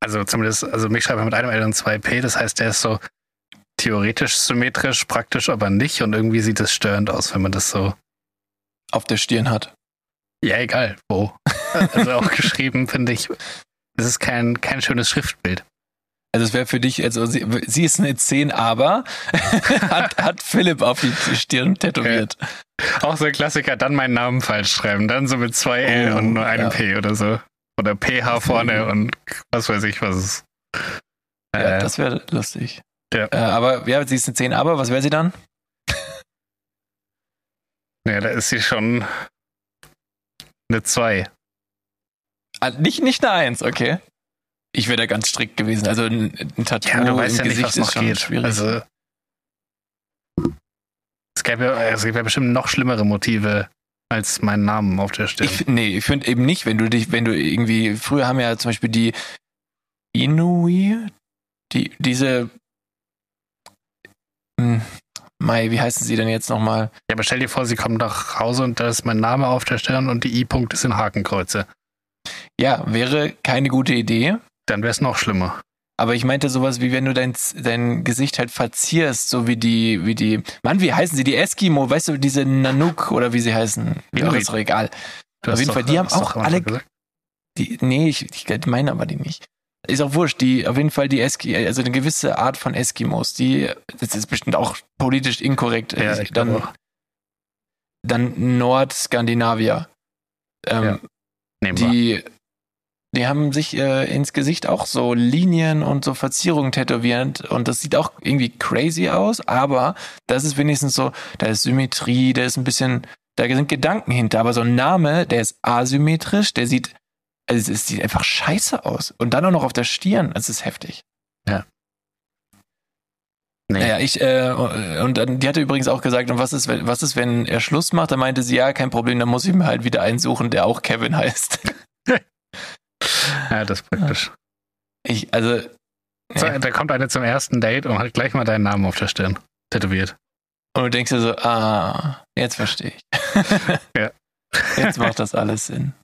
Also zumindest, also mich schreibt er mit einem L und zwei P, das heißt, der ist so theoretisch symmetrisch, praktisch aber nicht und irgendwie sieht es störend aus, wenn man das so auf der Stirn hat. Ja, egal, wo. Also auch geschrieben, finde ich, es ist kein, kein schönes Schriftbild. Also es wäre für dich, also sie, sie, ist eine 10, aber hat, hat Philipp auf die Stirn tätowiert. Ja. Auch so ein Klassiker, dann meinen Namen falsch schreiben, dann so mit zwei L oh, und nur einem ja. P oder so. Oder PH vorne und was weiß ich, was ist. Ja, äh, das wäre lustig. Ja. Äh, aber ja, sie ist eine 10, aber was wäre sie dann? ja, da ist sie schon eine 2. Ah, nicht, nicht eine 1, okay. Ich wäre da ganz strikt gewesen. Also ein, ein Tattoo ja, du weißt im ja Gesicht nicht, was noch geht. Schwierig. Also es gäbe, es gäbe bestimmt noch schlimmere Motive als meinen Namen auf der Stirn. Ich, nee, ich finde eben nicht, wenn du dich, wenn du irgendwie, früher haben ja zum Beispiel die Inui, die, diese, hm, Mai, wie heißen sie denn jetzt nochmal? Ja, aber stell dir vor, sie kommen nach Hause und da ist mein Name auf der Stirn und die I-Punkte sind Hakenkreuze. Ja, wäre keine gute Idee. Dann wäre es noch schlimmer. Aber ich meinte sowas wie, wenn du dein, dein Gesicht halt verzierst, so wie die, wie die, Mann, wie heißen sie? Die Eskimo, weißt du, diese Nanook oder wie sie heißen? Ja, ist doch egal. Auf jeden Fall, die haben auch alle, die, nee, ich, ich meine aber die nicht. Ist auch wurscht, die, auf jeden Fall die Eski, also eine gewisse Art von Eskimos, die, das ist bestimmt auch politisch inkorrekt. Ja, ich dann, dann Nordskandinavier. Ähm, ja. Die, die haben sich äh, ins Gesicht auch so Linien und so Verzierungen tätowiert und das sieht auch irgendwie crazy aus, aber das ist wenigstens so, da ist Symmetrie, da ist ein bisschen, da sind Gedanken hinter, aber so ein Name, der ist asymmetrisch, der sieht, also es sieht einfach scheiße aus und dann auch noch auf der Stirn, das ist heftig. Ja. Nee. Naja, ich, äh, und die hatte übrigens auch gesagt, und was ist, wenn, was ist, wenn er Schluss macht? Da meinte sie, ja, kein Problem, dann muss ich mir halt wieder einen suchen, der auch Kevin heißt. Ja, das ist praktisch. Ich, also. So, da kommt einer zum ersten Date und hat gleich mal deinen Namen auf der Stirn tätowiert. Und du denkst dir so, ah, jetzt verstehe ich. ja. Jetzt macht das alles Sinn.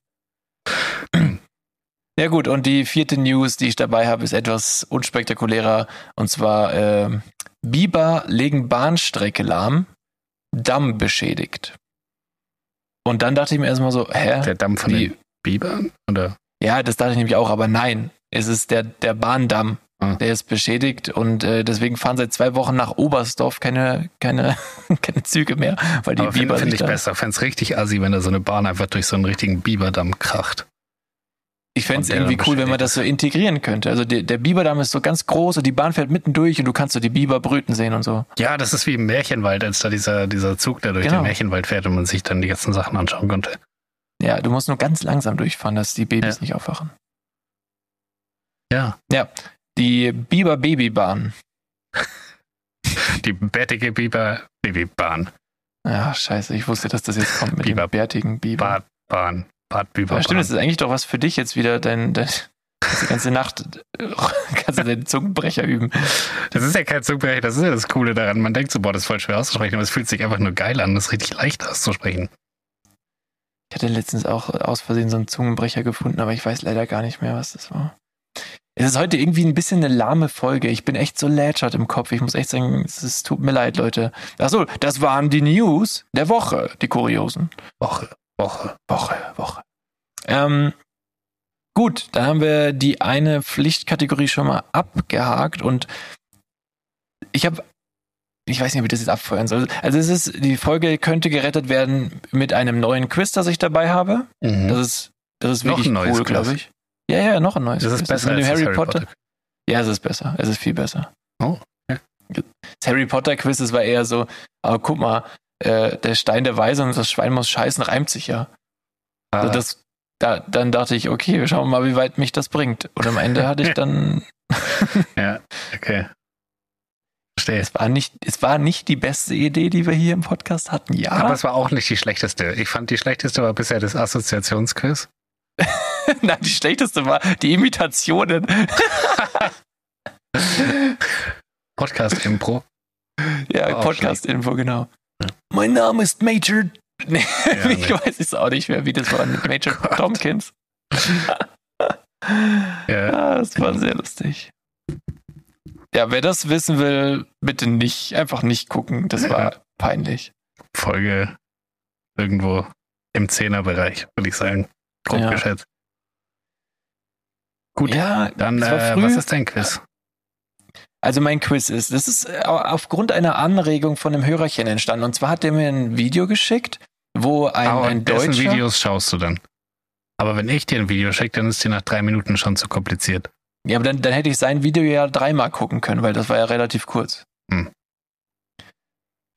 Ja gut, und die vierte News, die ich dabei habe, ist etwas unspektakulärer. Und zwar äh, Biber legen Bahnstrecke lahm, Damm beschädigt. Und dann dachte ich mir erstmal so, hä? Der Damm von wie? den Bibern? Oder? Ja, das dachte ich nämlich auch, aber nein, es ist der, der Bahndamm. Ah. Der ist beschädigt und äh, deswegen fahren seit zwei Wochen nach Oberstdorf keine, keine, keine Züge mehr, weil die Aber Biber finde find ich besser. Fände es richtig assi, wenn da so eine Bahn einfach durch so einen richtigen Biberdamm kracht. Ich fände es irgendwie cool, wenn man das so integrieren könnte. Also der, der Biberdamm ist so ganz groß und die Bahn fährt mitten durch und du kannst so die Biber brüten sehen und so. Ja, das ist wie im Märchenwald, als da dieser, dieser Zug, der durch genau. den Märchenwald fährt und man sich dann die ganzen Sachen anschauen konnte. Ja, du musst nur ganz langsam durchfahren, dass die Babys ja. nicht aufwachen. Ja. Ja, die Biber-Babybahn. die bärtige Biber-Babybahn. Ja, scheiße, ich wusste, dass das jetzt kommt mit Biber. dem bärtigen Biber. Badbahn. Badbiberbahn. Ja, stimmt, das ist eigentlich doch was für dich jetzt wieder, dein, dein die ganze Nacht kannst du den Zungenbrecher üben. Das ist ja kein Zungenbrecher, das ist ja das Coole daran. Man denkt so, boah, das ist voll schwer auszusprechen, aber es fühlt sich einfach nur geil an. Das ist richtig leicht auszusprechen. Ich hatte letztens auch aus Versehen so einen Zungenbrecher gefunden, aber ich weiß leider gar nicht mehr, was das war. Es ist heute irgendwie ein bisschen eine lahme Folge. Ich bin echt so lätschert im Kopf. Ich muss echt sagen, es, es tut mir leid, Leute. Achso, das waren die News der Woche, die kuriosen. Woche, Woche. Woche, Woche. Ähm, gut, dann haben wir die eine Pflichtkategorie schon mal abgehakt und ich habe, ich weiß nicht, ob ich das jetzt abfeuern soll. Also es ist, die Folge könnte gerettet werden mit einem neuen Quiz, das ich dabei habe. Mhm. Das ist, das ist Noch wirklich ein neues cool, glaube ich. Ja, ja, noch ein neues. Das ist Quiz. besser mit dem als das Harry, Harry Potter. Potter. Ja, es ist besser. Es ist viel besser. Oh, okay. Das Harry Potter Quiz, das war eher so, aber guck mal, äh, der Stein der Weise und das Schwein muss scheißen, reimt sich ja. Ah, Also das, da, dann dachte ich, okay, wir schauen mal, wie weit mich das bringt. Und am Ende hatte ich dann, ja, okay. Verstehe. es war nicht, es war nicht die beste Idee, die wir hier im Podcast hatten. Ja, Aber es war auch nicht die schlechteste. Ich fand die schlechteste war bisher das Assoziationsquiz. nein, die schlechteste war die Imitationen. Podcast-Impro. Ja, Podcast-Info, genau. Ja. Mein Name ist Major. Nee, Ja, ich nee. weiß es auch nicht mehr, wie das war mit Major Gott. Tompkins. Ja, Ah, das war sehr lustig. Ja, wer das wissen will, bitte nicht, einfach nicht gucken. Das war peinlich. Folge irgendwo im Zehnerbereich, würde ich sagen. Grob Ja. geschätzt. Gut, Ja, dann, äh, was ist dein Quiz? Also mein Quiz ist, das ist äh, aufgrund einer Anregung von einem Hörerchen entstanden. Und zwar hat der mir ein Video geschickt, wo ein, Ah, ein Deutscher... Videos schaust du dann. Aber wenn ich dir ein Video schicke, dann ist dir nach drei Minuten schon zu kompliziert. Ja, aber dann, dann hätte ich sein Video ja dreimal gucken können, weil das war ja relativ kurz. Hm.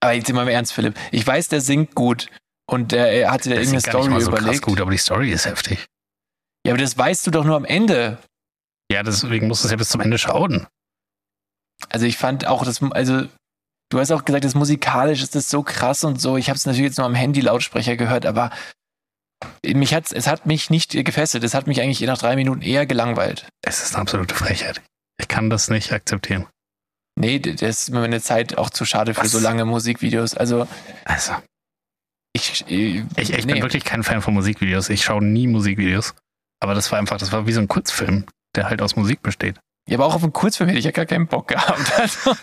Aber jetzt immer im Ernst, Philipp. Ich weiß, der singt gut. Und der er hat sich da irgendeine nicht Story mal so krass überlegt. gut, aber die Story ist heftig. Ja, aber das weißt du doch nur am Ende. Ja, deswegen musst du es ja bis zum Ende schauen. Also ich fand auch das, also du hast auch gesagt, das musikalisch ist das so krass und so. Ich habe es natürlich jetzt nur am Handy-Lautsprecher gehört, aber mich hat's, es hat mich nicht gefesselt. Es hat mich eigentlich nach drei Minuten eher gelangweilt. Es ist eine absolute Frechheit. Ich kann das nicht akzeptieren. Nee, das ist mir meine Zeit auch zu schade für Was? so lange Musikvideos. Also Also, ich, äh, ich, ich nee. bin wirklich kein Fan von Musikvideos. Ich schaue nie Musikvideos. Aber das war einfach, das war wie so ein Kurzfilm, der halt aus Musik besteht. Ja, aber auch auf einen Kurzfilm hätte ich ja gar keinen Bock gehabt. Also,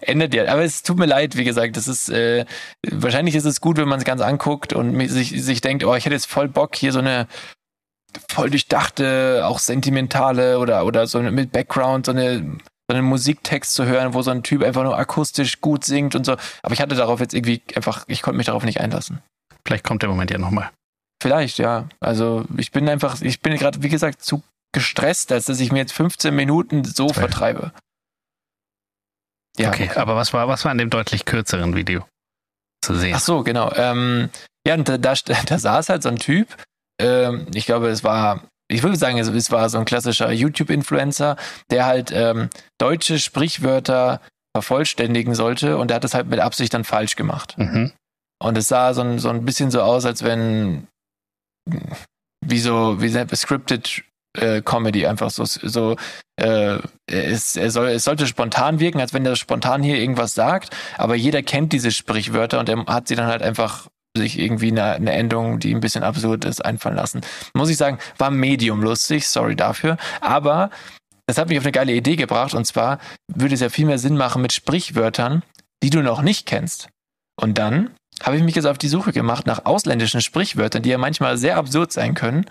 ändert ja. Aber es tut mir leid, wie gesagt, das ist, äh, wahrscheinlich ist es gut, wenn man es ganz anguckt und sich, sich denkt, oh, ich hätte jetzt voll Bock, hier so eine voll durchdachte, auch sentimentale oder, oder so eine, mit Background, so eine, so einen Musiktext zu hören, wo so ein Typ einfach nur akustisch gut singt und so. Aber ich hatte darauf jetzt irgendwie einfach, ich konnte mich darauf nicht einlassen. Vielleicht kommt der Moment ja nochmal. Vielleicht, ja. Also ich bin einfach, ich bin gerade, wie gesagt, zu gestresst, als dass ich mir jetzt 15 Minuten so Zwölf. vertreibe. Ja. Okay, aber was war, was war in dem deutlich kürzeren Video zu sehen? Ach so, genau. Ähm, ja, und da, da, da saß halt so ein Typ. Ähm, ich glaube, es war, ich würde sagen, es, es war so ein klassischer YouTube-Influencer, der halt ähm, deutsche Sprichwörter vervollständigen sollte und der hat das halt mit Absicht dann falsch gemacht. Mhm. Und es sah so ein, so ein bisschen so aus, als wenn wie so, wie scripted äh, Comedy einfach so, so äh, es, er soll, es sollte spontan wirken, als wenn er spontan hier irgendwas sagt, aber jeder kennt diese Sprichwörter und er hat sie dann halt einfach sich irgendwie eine, eine Endung, die ein bisschen absurd ist, einfallen lassen. Muss ich sagen, war medium lustig, sorry dafür, aber das hat mich auf eine geile Idee gebracht und zwar würde es ja viel mehr Sinn machen mit Sprichwörtern, die du noch nicht kennst. Und dann habe ich mich jetzt auf die Suche gemacht nach ausländischen Sprichwörtern, die ja manchmal sehr absurd sein können.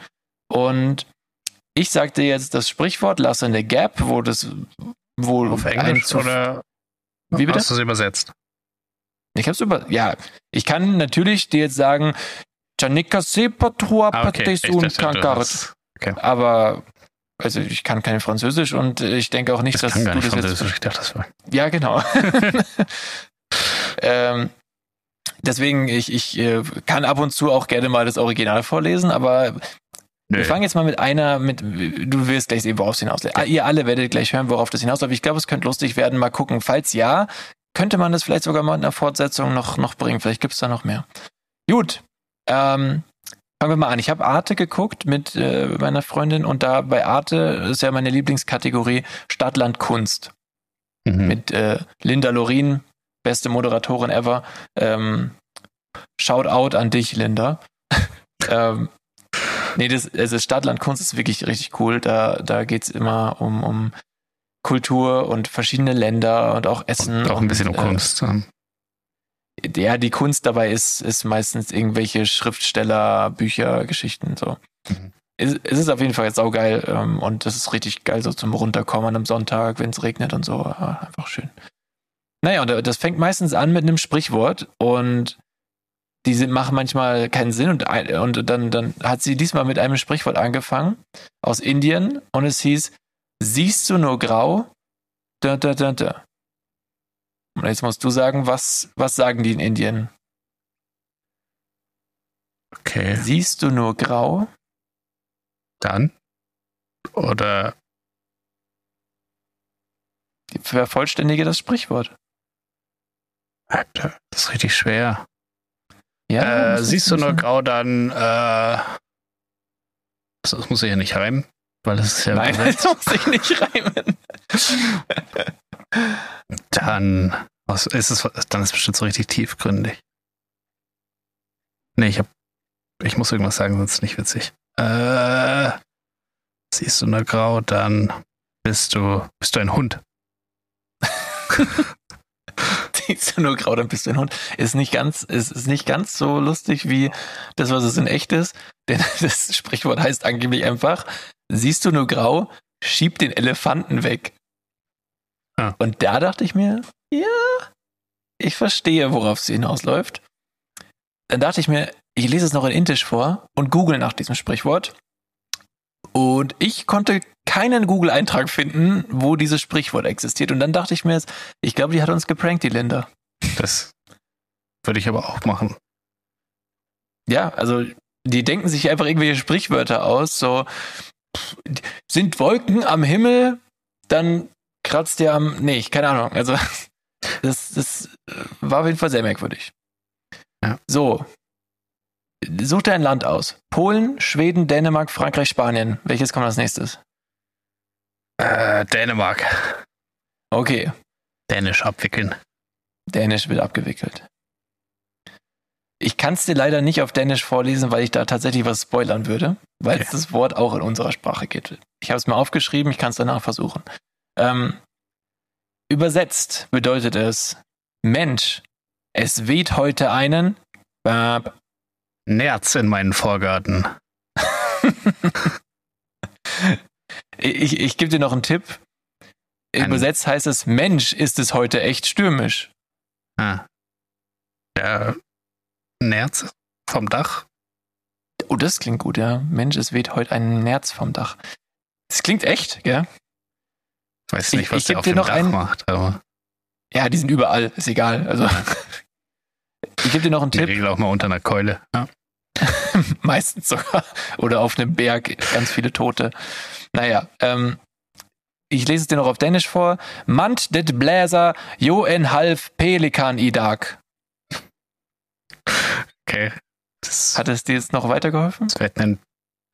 Und ich sagte jetzt das Sprichwort Lass in the Gap, wo das wohl Auf Englisch oder Wie bitte? hast du es übersetzt? Ich hab's über. Ja, ich kann natürlich dir jetzt sagen, Janika Sepatua dachte, du Kankaret. Aber also ich kann kein Französisch und ich denke auch nicht, Das dass kann gar du nicht das jetzt Französisch. Ich dachte, das war. Ja, genau. ähm, deswegen, ich, ich äh, kann ab und zu auch gerne mal das Original vorlesen, aber Nö. wir fangen jetzt mal mit einer, mit, du wirst gleich sehen, worauf es hinausläuft. Ah, ihr alle werdet gleich hören, worauf das hinausläuft. Ich glaube, es könnte lustig werden. Mal gucken. Falls ja, könnte man das vielleicht sogar mal in der Fortsetzung noch, noch bringen. Vielleicht gibt es da noch mehr. Gut. Ähm, fangen wir mal an. Ich habe Arte geguckt mit äh, meiner Freundin und da bei Arte ist ja meine Lieblingskategorie Stadtland Kunst. Mhm. Mit äh, Linda Lorin, beste Moderatorin ever. Ähm, Shout out an dich, Linda. ähm, nee, das, also Stadtland Kunst ist wirklich richtig cool. Da, da geht's immer um, um Kultur und verschiedene Länder und auch Essen. Auch ein bisschen um und, äh, Kunst. ähm. ja, die Kunst dabei ist, ist meistens irgendwelche Schriftsteller, Bücher, Geschichten, so. Mhm. Es, es ist auf jeden Fall jetzt saugeil ähm, und das ist richtig geil, so zum Runterkommen einem Sonntag, wenn es regnet und so. Ah, Einfach schön. Naja, und das fängt meistens an mit einem Sprichwort und die sind, machen manchmal keinen Sinn und, und dann, dann hat sie diesmal mit einem Sprichwort angefangen aus Indien und es hieß, siehst du nur grau? Da, da, da, da. Und jetzt musst du sagen, was, was sagen die in Indien? Okay, Siehst du nur grau? dann. Oder Vervollständige das Sprichwort. das ist richtig schwer. Ja, äh, siehst du nur grau, dann äh, das, das muss ich ja nicht reimen, weil das ist ja Nein, das muss ich nicht reimen. Dann was ist es, dann ist es bestimmt so richtig tiefgründig. Nee, ich hab, ich muss irgendwas sagen, sonst ist nicht witzig. Äh, siehst du nur grau, dann bist du, bist du ein Hund. Siehst du nur grau, dann bist du ein Hund. Ist nicht ganz, ist, ist nicht ganz so lustig wie das, was es in echt ist. Denn das Sprichwort heißt angeblich einfach, siehst du nur grau, schieb den Elefanten weg. Ah. Und da dachte ich mir, ja, ich verstehe, worauf es hinausläuft. Dann dachte ich mir, ich lese es noch in Indisch vor und google nach diesem Sprichwort. Und ich konnte keinen Google-Eintrag finden, wo dieses Sprichwort existiert. Und dann dachte ich mir, ich glaube, die hat uns geprankt, die Linda. Das würde ich aber auch machen. Ja, also die denken sich einfach irgendwelche Sprichwörter aus, so sind Wolken am Himmel, dann kratzt der am. Nee, keine Ahnung. Also das, das äh, war auf jeden Fall sehr merkwürdig. Ja. So. Such dir ein Land aus. Polen, Schweden, Dänemark, Frankreich, Spanien. Welches kommt als nächstes? Äh, Dänemark. Okay, Dänisch abwickeln. Dänisch wird abgewickelt. Ich kann es dir leider nicht auf Dänisch vorlesen, weil ich da tatsächlich was spoilern würde, weil Okay. es das Wort auch in unserer Sprache geht. Ich habe es mir aufgeschrieben, ich kann es danach versuchen. Ähm, übersetzt bedeutet es, Mensch, es weht heute einen. Bab. Nerz in meinen Vorgarten. Ich, ich gebe dir noch einen Tipp. Übersetzt heißt es, Mensch, ist es heute echt stürmisch. Ah. Der Nerz vom Dach. Oh, das klingt gut, ja. Mensch, es weht heute ein Nerz vom Dach. Das klingt echt, gell? Ich weiß Ich- nicht, was ich der auf dem noch Dach einen- macht, aber Ja, die sind überall, ist egal. Also, ich gebe dir noch einen in der Tipp, Regel auch mal unter einer Keule. Ja. meistens sogar. Oder auf einem Berg, ganz viele Tote. Naja, ähm, ich lese es dir noch auf Dänisch vor. Mant det bläser jo en halv pelikan i dag. Okay. Das, Hat es dir jetzt noch weitergeholfen? das wird ein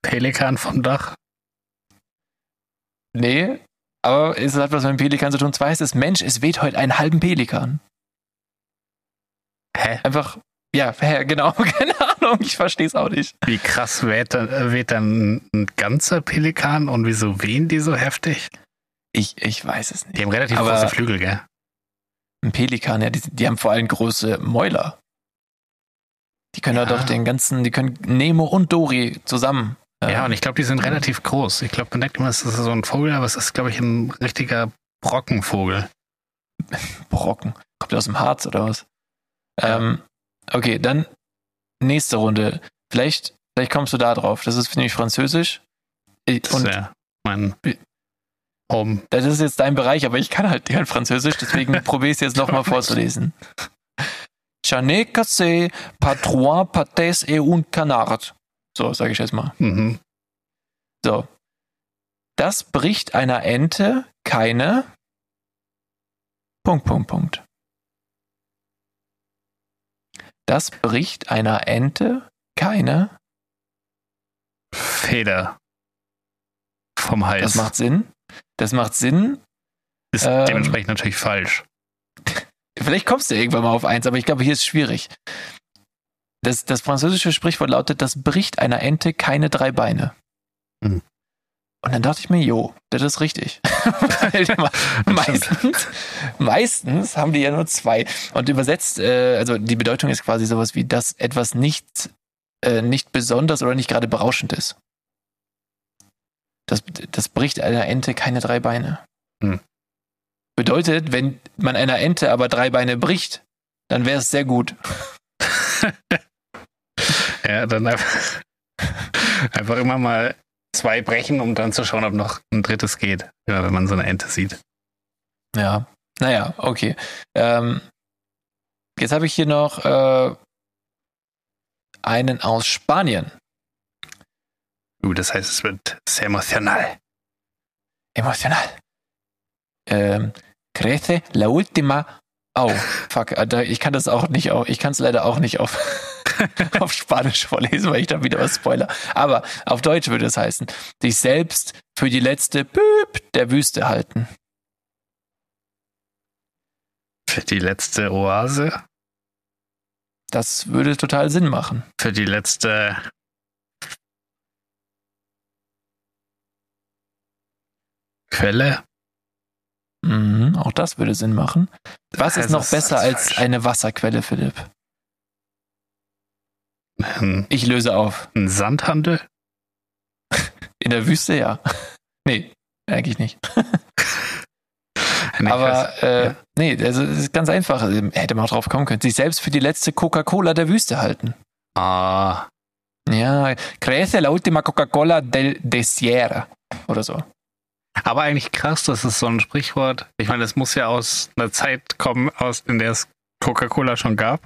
Pelikan vom Dach. Nee, aber es hat was mit dem Pelikan zu tun. Zwar heißt es, Mensch, es weht heute einen halben Pelikan. Hä? Einfach, ja, genau, keine Ahnung, ich verstehe es auch nicht. Wie krass weht dann, weht dann ein ganzer Pelikan und wieso wehen die so heftig? Ich, ich weiß es nicht. Die haben relativ Aber- große Flügel, gell? Ein Pelikan, ja, die, die haben vor allem große Mäuler. Die können ja. Doch den ganzen, die können Nemo und Dori zusammen. äh, Ja, und ich glaube, die sind relativ groß. Ich glaube, man denkt immer, es ist so ein Vogel, aber es ist, glaube ich, ein richtiger Brockenvogel. Brocken. Kommt der aus dem Harz oder was? Ähm, okay, dann nächste Runde. Vielleicht, vielleicht kommst du da drauf. Das ist nämlich Französisch. Ich- Das ja mein Home. das ist jetzt dein Bereich, aber ich kann halt kein Französisch, deswegen probiere ich es jetzt nochmal vorzulesen. Chané cassé, patrouin, patés et un canard. So, sage ich jetzt mal. Mhm. So. Das bricht einer Ente keine. Punkt, Punkt, Punkt. Das bricht einer Ente keine. Feder vom Hals. Das macht Sinn. Das macht Sinn. ist ähm, dementsprechend natürlich falsch. Vielleicht kommst du irgendwann mal auf eins, aber ich glaube, hier ist es schwierig. Das, das französische Sprichwort lautet, das bricht einer Ente keine drei Beine. Hm. Und dann dachte ich mir, jo, das ist richtig. Meistens, meistens haben die ja nur zwei. Und übersetzt, äh, also die Bedeutung ist quasi sowas wie, dass etwas nicht, äh, nicht besonders oder nicht gerade berauschend ist. Das, das bricht einer Ente keine drei Beine. Hm. Bedeutet, wenn man einer Ente aber drei Beine bricht, dann wäre es sehr gut. Ja, dann einfach, einfach immer mal zwei brechen, um dann zu schauen, ob noch ein drittes geht. Wenn man so eine Ente sieht. Ja, naja, okay. Ähm, jetzt habe ich hier noch äh, einen aus Spanien. Uh, das heißt, es wird sehr emotional. Emotional. Ähm, crece la última. Oh, fuck, Alter, ich kann das auch nicht auf, ich kann es leider auch nicht auf, auf Spanisch vorlesen, weil ich da wieder was spoiler. Aber auf Deutsch würde es heißen, sich selbst für die letzte Püp der Wüste halten. Für die letzte Oase, Das würde total Sinn machen. für die letzte Quelle. Mhm, auch das würde Sinn machen. Was ist Also, noch besser als eine Wasserquelle, Philipp? Ein, Ich löse auf. ein Sandhandel. In der Wüste, ja. Nee, eigentlich nicht. Aber äh, ja. nee, also es ist ganz einfach. Ähm, Hätte man auch drauf kommen können. Sich selbst für die letzte Coca-Cola der Wüste halten. Ah, Ja, crece la última Coca-Cola del desierto. Oder so. Aber eigentlich krass, das ist so ein Sprichwort. Ich meine, das muss ja aus einer Zeit kommen, aus, in der es Coca-Cola schon gab.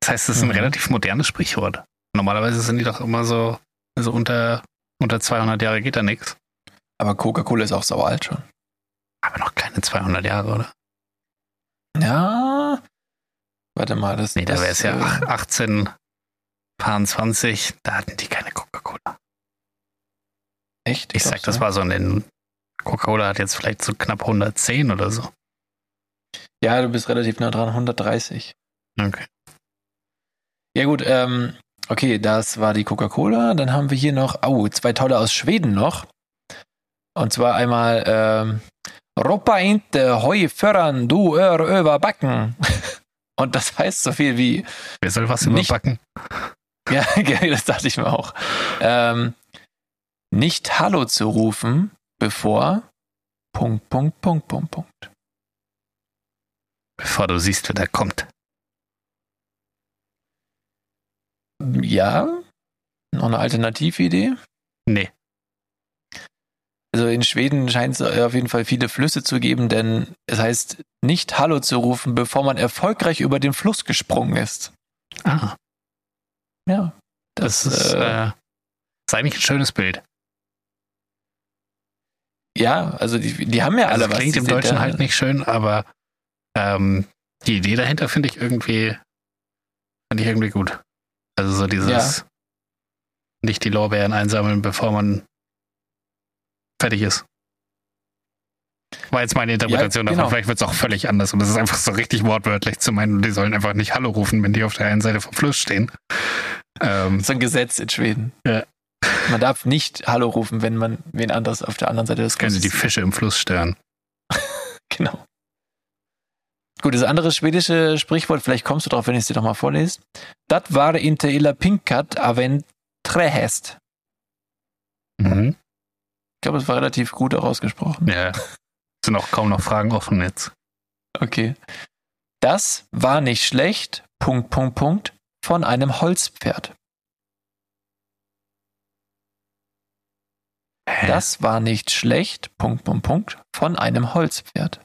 Das heißt, es ist ein Mhm. relativ modernes Sprichwort. Normalerweise sind die doch immer so, also unter, unter 200 Jahre geht da nichts. Aber Coca-Cola ist auch sau alt schon. Aber noch keine 200 Jahre, oder? Ja. Warte mal, das Nee, da wäre es ja äh, ach, 1820, da hatten die keine Coca-Cola. Echt? Ich sag, Glaubst das war so in den. Coca-Cola hat jetzt vielleicht so knapp 110 oder so. Ja, du bist relativ nah dran, 130. Okay. Ja gut, ähm, okay, das war die Coca-Cola. Dann haben wir hier noch, au, zwei tolle aus Schweden noch. Und zwar einmal ähm, Roppa inte Heu föran du ör över backen. Und das heißt so viel wie, Wer soll was Nicht- überbacken? ja, das dachte ich mir auch, ähm, nicht Hallo zu rufen, bevor Punkt, Punkt, Punkt, Punkt, Punkt. Bevor du siehst, wer da kommt. Ja, noch eine Alternatividee. Nee. Also in Schweden scheint es auf jeden Fall viele Flüsse zu geben, denn es heißt nicht Hallo zu rufen, bevor man erfolgreich über den Fluss gesprungen ist. Ah, Ja. das, Das, ist, äh, äh, ist eigentlich ein schönes Bild. Ja, also die, die haben ja Also alle was. klingt im Deutschen ja- halt nicht schön, aber ähm, die Idee dahinter finde ich irgendwie, finde ich irgendwie gut. Also so dieses nicht die Lorbeeren einsammeln, bevor man fertig ist. War jetzt meine Interpretation Ja, davon. genau. Vielleicht wird es auch völlig anders. Und es ist einfach so richtig wortwörtlich zu meinen, die sollen einfach nicht Hallo rufen, wenn die auf der einen Seite vom Fluss stehen. Ähm, So ein Gesetz in Schweden. Ja. Man darf nicht Hallo rufen, wenn man wen anders auf der anderen Seite des können sie die Flusses Fische im Fluss stören. Genau. Gut, das andere schwedische Sprichwort, vielleicht kommst du drauf, wenn ich es dir doch mal vorlese. Dat var inte illa pinkat av en trähäst. Mhm. Ich glaube, es war relativ gut ausgesprochen. Ja. Sind auch kaum noch Fragen offen jetzt. Okay. Das war nicht schlecht, Punkt, Punkt, Punkt, von einem Holzpferd. Das war nicht schlecht, Punkt, Punkt, Punkt, von einem Holzpferd.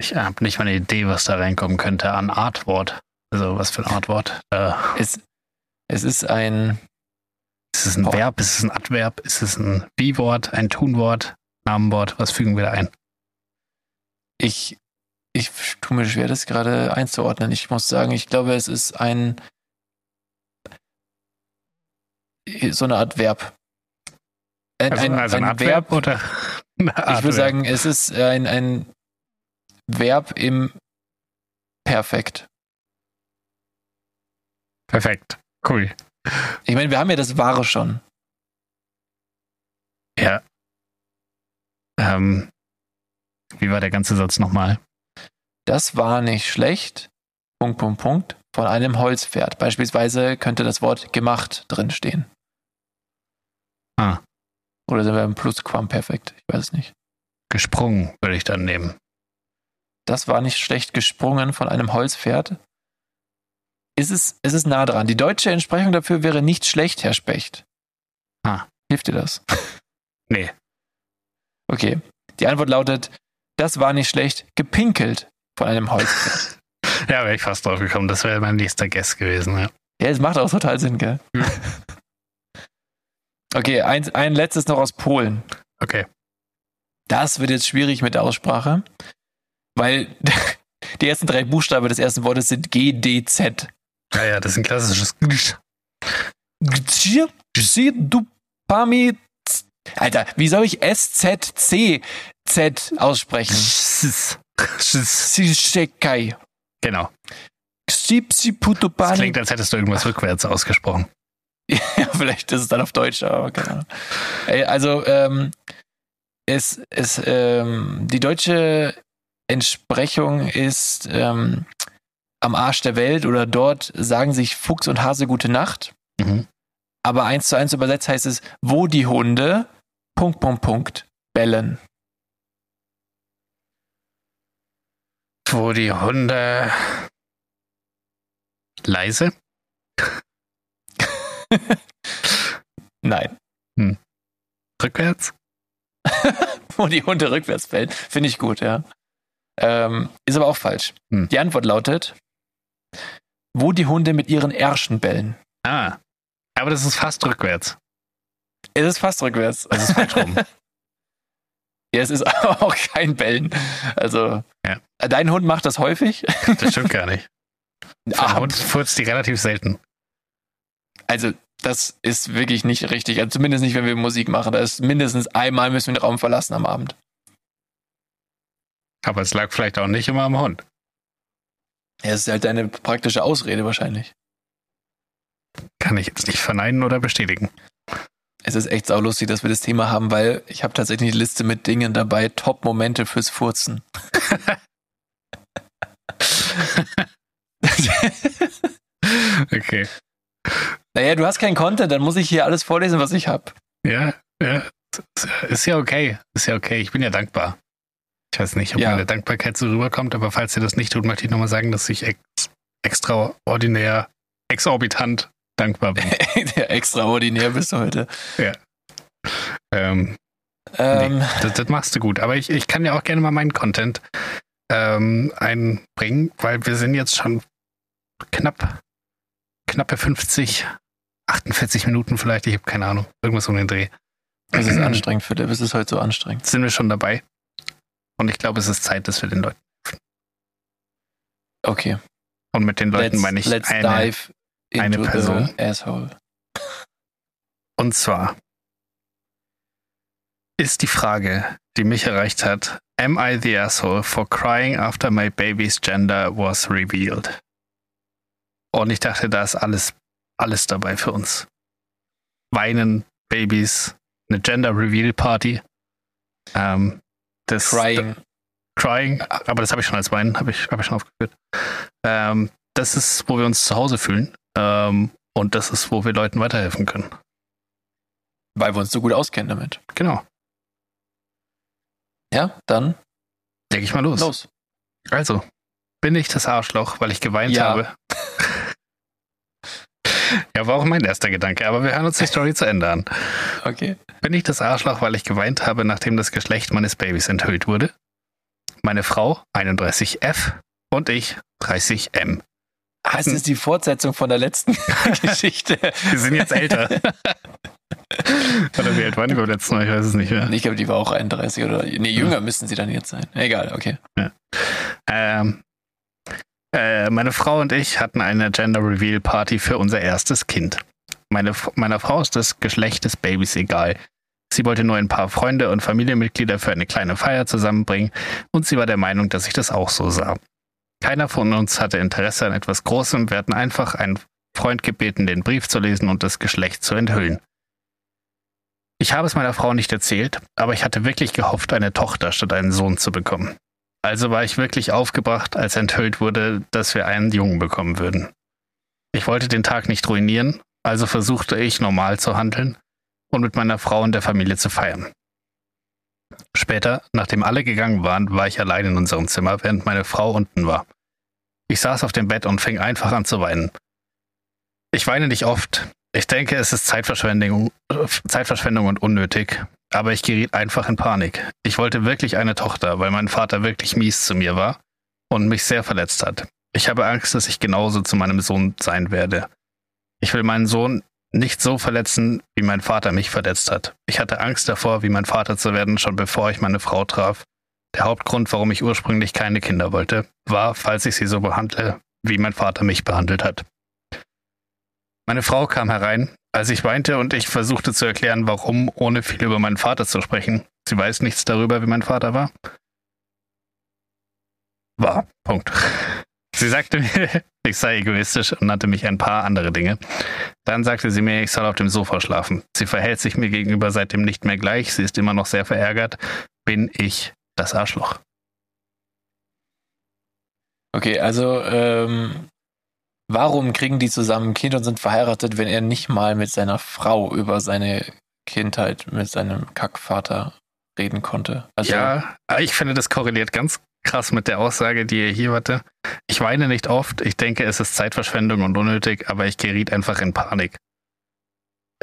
Ich habe nicht mal eine Idee, was da reinkommen könnte an Artwort. Also was für ein Artwort. Äh, Es, es ist ein, ist es ein Boah. Verb? Ist es ein Adverb? Ist es ein Wie-Wort? Ein Tunwort? Namenwort? Was fügen wir da ein? ich, ich tue mir schwer, das gerade einzuordnen. Ich muss sagen, ich glaube, es ist ein, so eine Art Verb. Ein, Also, ein, also ein, ein Adverb Verb, oder ein ich würde sagen, es ist ein, ein Verb im Perfekt. Perfekt. Cool. Ich meine, wir haben ja das Wahre schon. Ja. Ähm, wie war der ganze Satz nochmal? Das war nicht schlecht. Punkt, Punkt, Punkt. Von einem Holzpferd. Beispielsweise könnte das Wort gemacht drinstehen. Ah. Oder sind wir im Plusquamperfekt? Ich weiß es nicht. Gesprungen würde ich dann nehmen. Das war nicht schlecht gesprungen von einem Holzpferd. Ist es, es ist nah dran. Die deutsche Entsprechung dafür wäre nicht schlecht, Herr Specht. Ah. Hilft dir das? Nee. Okay. Die Antwort lautet, das war nicht schlecht gepinkelt von einem Holzpferd. Ja, wäre ich fast drauf gekommen. Das wäre mein nächster Guess gewesen. Ja. ja, es macht auch total Sinn, gell? Okay, ein, ein letztes noch aus Polen. Okay. Das wird jetzt schwierig mit der Aussprache, weil die ersten drei Buchstaben des ersten Wortes sind G, D, Z. Ja, ja, das ist ein klassisches. Alter, wie soll ich S, Z, C, Z aussprechen? Genau. Das klingt, als hättest du irgendwas rückwärts ausgesprochen. Ja, vielleicht ist es dann auf Deutsch, aber keine Ahnung. Also, ähm, es, es, ähm, die deutsche Entsprechung ist ähm, am Arsch der Welt oder dort sagen sich Fuchs und Hase gute Nacht. Mhm. Aber eins zu eins übersetzt heißt es, wo die Hunde Punkt, Punkt, Punkt bellen. Wo die Hunde leise? Nein. Rückwärts? wo die Hunde rückwärts bellen. Finde ich gut, ja. Ähm, ist aber auch falsch. Hm. Die Antwort lautet, wo die Hunde mit ihren Ärschen bellen. Ah. Aber das ist fast rückwärts. Es ist fast rückwärts. Das ist falsch rum. Ja, es ist aber auch kein Bellen. Also, Ja. dein Hund macht das häufig. Das stimmt gar nicht. Für Ah, Hund furzt die relativ selten. Also, das ist wirklich nicht richtig. Also, zumindest nicht, wenn wir Musik machen. Da ist mindestens einmal müssen wir den Raum verlassen am Abend. Aber es lag vielleicht auch nicht immer am Hund. Ja, das ist halt eine praktische Ausrede wahrscheinlich. Kann ich jetzt nicht verneinen oder bestätigen. Es ist echt saulustig, dass wir das Thema haben, weil ich habe tatsächlich eine Liste mit Dingen dabei, Top-Momente fürs Furzen. Okay. Naja, du hast keinen Content, dann muss ich hier alles vorlesen, was ich habe. Ja, ja. Ist ja okay. Ist ja okay. Ich bin ja dankbar. Ich weiß nicht, ob Ja. meine Dankbarkeit so rüberkommt, aber falls ihr das nicht tut, möchte ich nochmal sagen, dass ich ex extraordinär, exorbitant dankbar bin. Der extraordinär bist du heute. ähm, Ähm, das, das machst du gut. Aber ich, ich kann ja auch gerne mal meinen Content ähm, einbringen, weil wir sind jetzt schon knapp, knappe 50, 48 Minuten vielleicht, ich habe keine Ahnung, irgendwas um den Dreh. Es ist anstrengend, Philipp. Es ist heute so anstrengend. Sind wir schon dabei? Und ich glaube, es ist Zeit, dass wir den Leuten. Okay. Und mit den Leuten let's, meine ich let's eine. dive into eine Person. the asshole. Und zwar ist die Frage, die mich erreicht hat: Am I the asshole for crying after my baby's gender was revealed? Und ich dachte, da ist alles, alles dabei für uns. Weinen, Babys, eine Gender Reveal Party. Ähm, das, Crying. Crying, aber das habe ich schon als Weinen, habe ich, hab ich schon aufgeführt. Ähm, das ist, wo wir uns zu Hause fühlen. Ähm, und das ist, wo wir Leuten weiterhelfen können. Weil wir uns so gut auskennen damit. Genau. Ja, dann Leg ich mal los. los. Also, bin ich das Arschloch, weil ich geweint Ja. habe? ja, war auch mein erster Gedanke, aber wir hören uns die Story zu Ende an. Okay. Bin ich das Arschloch, weil ich geweint habe, nachdem das Geschlecht meines Babys enthüllt wurde? Meine Frau, 31F, und ich, 30M. Ah, ist das die Fortsetzung von der letzten Geschichte? Wir sind jetzt älter. Oder wie alt waren die beim letzten Mal? Ich weiß es nicht mehr. Ich glaube, die war auch 31 oder. Nee, jünger müssten sie dann jetzt sein. Egal, okay. Ähm, äh, meine Frau und ich hatten eine Gender Reveal Party für unser erstes Kind. Meine, meiner Frau ist das Geschlecht des Babys egal. Sie wollte nur ein paar Freunde und Familienmitglieder für eine kleine Feier zusammenbringen und sie war der Meinung, dass ich das auch so sah. Keiner von uns hatte Interesse an etwas Großem, wir hatten einfach einen Freund gebeten, den Brief zu lesen und das Geschlecht zu enthüllen. Ich habe es meiner Frau nicht erzählt, aber ich hatte wirklich gehofft, eine Tochter statt einen Sohn zu bekommen. Also war ich wirklich aufgebracht, als enthüllt wurde, dass wir einen Jungen bekommen würden. Ich wollte den Tag nicht ruinieren, also versuchte ich normal zu handeln und mit meiner Frau und der Familie zu feiern. Später, nachdem alle gegangen waren, war ich allein in unserem Zimmer, während meine Frau unten war. Ich saß auf dem Bett und fing einfach an zu weinen. Ich weine nicht oft. Ich denke, es ist Zeitverschwendung, Zeitverschwendung und unnötig, aber ich geriet einfach in Panik. Ich wollte wirklich eine Tochter, weil mein Vater wirklich mies zu mir war und mich sehr verletzt hat. Ich habe Angst, dass ich genauso zu meinem Sohn sein werde. Ich will meinen Sohn nicht so verletzen, wie mein Vater mich verletzt hat. Ich hatte Angst davor, wie mein Vater zu werden, schon bevor ich meine Frau traf. Der Hauptgrund, warum ich ursprünglich keine Kinder wollte, war, falls ich sie so behandle, wie mein Vater mich behandelt hat. Meine Frau kam herein, als ich weinte und ich versuchte zu erklären, warum, ohne viel über meinen Vater zu sprechen. Sie weiß nichts darüber, wie mein Vater war. War. Punkt. Sie sagte mir, ich sei egoistisch und nannte mich ein paar andere Dinge. Dann sagte sie mir, ich soll auf dem Sofa schlafen. Sie verhält sich mir gegenüber seitdem nicht mehr gleich. Sie ist immer noch sehr verärgert. Bin ich das Arschloch? Okay, also ähm, warum kriegen die zusammen ein Kind und sind verheiratet, wenn er nicht mal mit seiner Frau über seine Kindheit mit seinem Kackvater reden konnte? Also, ja, ich finde, das korreliert ganz krass mit der Aussage, die er hier hatte. Ich weine nicht oft. Ich denke, es ist Zeitverschwendung und unnötig, aber ich geriet einfach in Panik.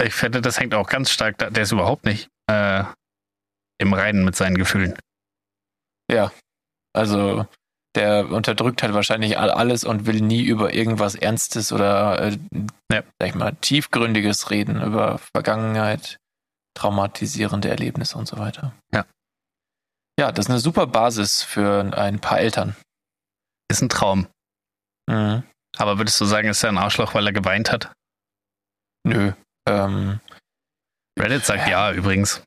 Ich finde, das hängt auch ganz stark, der ist überhaupt nicht äh, im Reinen mit seinen Gefühlen. Ja, also der unterdrückt halt wahrscheinlich alles und will nie über irgendwas Ernstes oder, äh, ja. sag ich mal, tiefgründiges reden, über Vergangenheit, traumatisierende Erlebnisse und so weiter. Ja. Ja, das ist eine super Basis für ein paar Eltern. Ist ein Traum. Mhm. Aber würdest du sagen, ist er ein Arschloch, weil er geweint hat? Nö. Ähm, Reddit sagt ja, ja übrigens.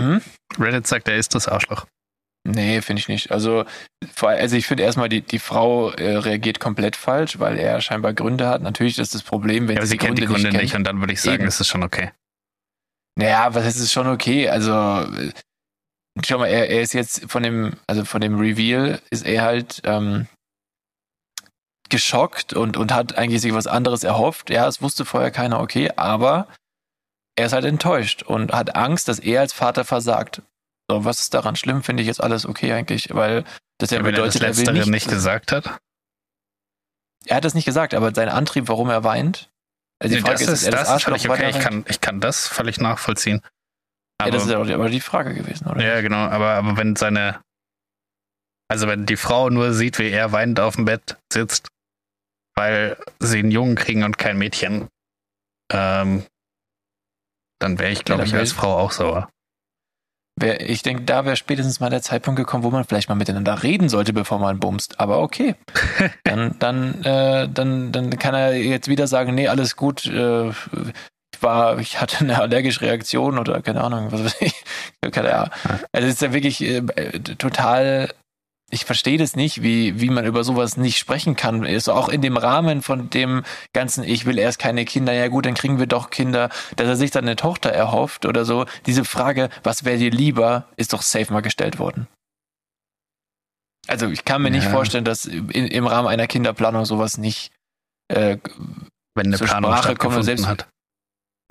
Hm? Reddit sagt, er ist das Arschloch. Nee, finde ich nicht. Also, also ich finde erstmal, die, die Frau äh, reagiert komplett falsch, weil er scheinbar Gründe hat. Natürlich ist das Problem, wenn ja, sie, sie kennt Gründe die Gründe nicht, nicht und dann würde ich sagen, Eben. ist es schon okay. Naja, was ist es schon okay? Also, schau mal, er, er ist jetzt von dem, also von dem Reveal ist er halt ähm, geschockt und, und hat eigentlich sich was anderes erhofft. Ja, es wusste vorher keiner, okay, aber er ist halt enttäuscht und hat Angst, dass er als Vater versagt. So, was ist daran schlimm, finde ich jetzt alles okay eigentlich, weil das ja, ja bedeutet, er das er will nicht, nicht gesagt hat. Er hat das nicht gesagt, aber sein Antrieb, warum er weint. Also die Frage das ist, ist das, das völlig okay. Ich kann, ich kann das völlig nachvollziehen. Aber, ja, das ist ja aber die Frage gewesen, oder? Ja, genau. Aber, aber wenn seine, also wenn die Frau nur sieht, wie er weinend auf dem Bett sitzt, weil sie einen Jungen kriegen und kein Mädchen, ähm, dann wäre ich, glaube ja, ich, als Frau auch sauer. Wär, ich denke, da wäre spätestens mal der Zeitpunkt gekommen, wo man vielleicht mal miteinander reden sollte, bevor man bumst. Aber okay. dann, dann, äh, dann, dann kann er jetzt wieder sagen, nee, alles gut, äh, war, ich hatte eine allergische Reaktion oder keine Ahnung, was weiß ich. Keine Ahnung. Also es ist ja wirklich äh, total, ich verstehe das nicht, wie, wie man über sowas nicht sprechen kann. Ist auch in dem Rahmen von dem ganzen, ich will erst keine Kinder, ja gut, dann kriegen wir doch Kinder, dass er sich dann eine Tochter erhofft oder so. Diese Frage, was wäre dir lieber, ist doch safe mal gestellt worden. Also ich kann mir ja. nicht vorstellen, dass in, im Rahmen einer Kinderplanung sowas nicht äh, wenn eine Planung Sprache kommt, selbst, hat.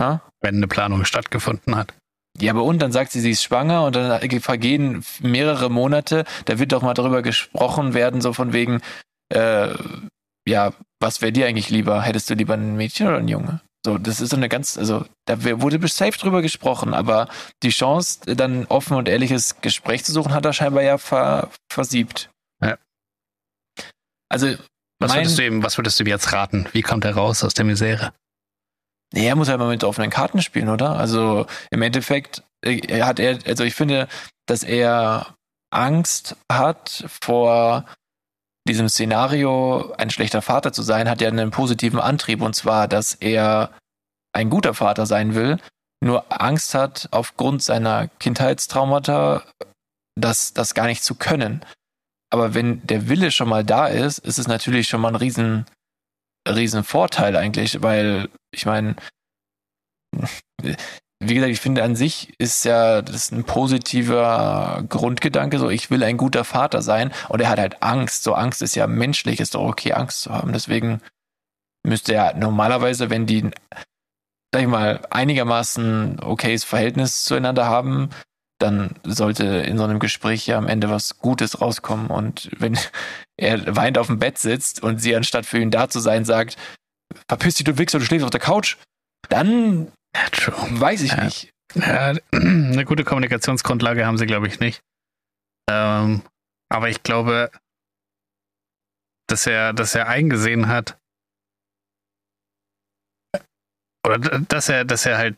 Ha? Wenn eine Planung stattgefunden hat. Ja, aber und dann sagt sie, sie ist schwanger und dann vergehen mehrere Monate. Da wird doch mal darüber gesprochen werden, so von wegen, äh, ja, was wäre dir eigentlich lieber? Hättest du lieber ein Mädchen oder ein Junge? So, das ist so eine ganz, also da wurde safe drüber gesprochen, aber die Chance, dann offen und ehrliches Gespräch zu suchen, hat er scheinbar ja ver, versiebt. Ja. Also, was würdest du ihm, was würdest du ihm jetzt raten? Wie kommt er raus aus der Misere? Nee, er muss halt mal mit offenen Karten spielen, oder? Also im Endeffekt äh, hat er, also ich finde, dass er Angst hat vor diesem Szenario, ein schlechter Vater zu sein, hat ja einen positiven Antrieb und zwar, dass er ein guter Vater sein will nur Angst hat, aufgrund seiner Kindheitstraumata, das, das gar nicht zu können. Aber wenn der Wille schon mal da ist, ist es natürlich schon mal ein riesen, riesen Vorteil eigentlich, weil ich meine, wie gesagt, ich finde an sich ist ja das ein positiver Grundgedanke, so ich will ein guter Vater sein und er hat halt Angst. So Angst ist ja menschlich, ist doch okay, Angst zu haben. Deswegen müsste er normalerweise, wenn die, sag ich mal, einigermaßen okayes Verhältnis zueinander haben, dann sollte in so einem Gespräch ja am Ende was Gutes rauskommen. Und wenn er weint auf dem Bett sitzt und sie anstatt für ihn da zu sein sagt, verpiss dich, du Wichser, du schläfst auf der Couch, dann ja, weiß ich ja. nicht. Ja, eine gute Kommunikationsgrundlage haben sie, glaube ich, nicht. Ähm, aber ich glaube, dass er, dass er eingesehen hat, oder dass er, dass er halt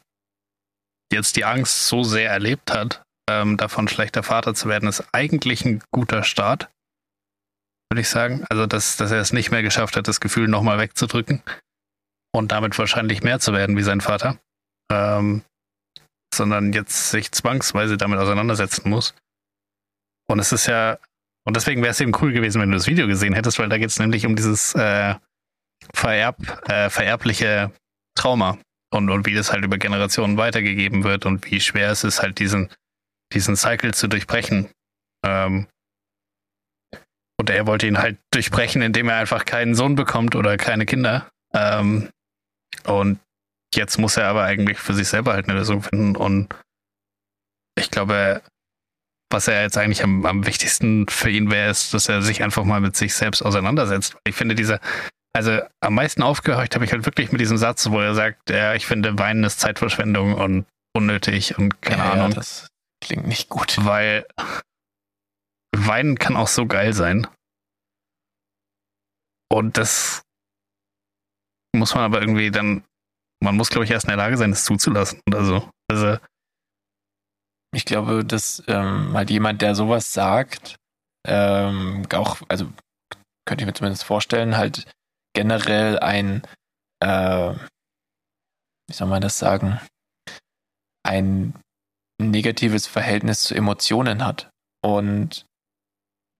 jetzt die Angst so sehr erlebt hat, ähm, davon schlechter Vater zu werden, ist eigentlich ein guter Start, würde ich sagen. Also, dass, dass er es nicht mehr geschafft hat, das Gefühl nochmal wegzudrücken und damit wahrscheinlich mehr zu werden wie sein Vater, ähm, sondern jetzt sich zwangsweise damit auseinandersetzen muss. Und es ist ja, und deswegen wäre es eben cool gewesen, wenn du das Video gesehen hättest, weil da geht es nämlich um dieses äh, vererb, äh, vererbliche Trauma und, und wie das halt über Generationen weitergegeben wird und wie schwer es ist, halt diesen, diesen Cycle zu durchbrechen. Ähm, und er wollte ihn halt durchbrechen, indem er einfach keinen Sohn bekommt oder keine Kinder. Ähm, und jetzt muss er aber eigentlich für sich selber halt eine Lösung finden. Und ich glaube, was er jetzt eigentlich am, am wichtigsten für ihn wäre, ist, dass er sich einfach mal mit sich selbst auseinandersetzt. Ich finde, dieser, also am meisten aufgehorcht habe ich halt wirklich mit diesem Satz, wo er sagt, ja, ich finde, Weinen ist Zeitverschwendung und unnötig und keine ja, Ahnung. Ja, das klingt nicht gut. Weil Weinen kann auch so geil sein. Und das muss man aber irgendwie dann, man muss, glaube ich, erst in der Lage sein, es zuzulassen oder so. Also. Ich glaube, dass ähm, halt jemand, der sowas sagt, ähm, auch, also könnte ich mir zumindest vorstellen, halt generell ein, äh, wie soll man das sagen, ein negatives Verhältnis zu Emotionen hat. Und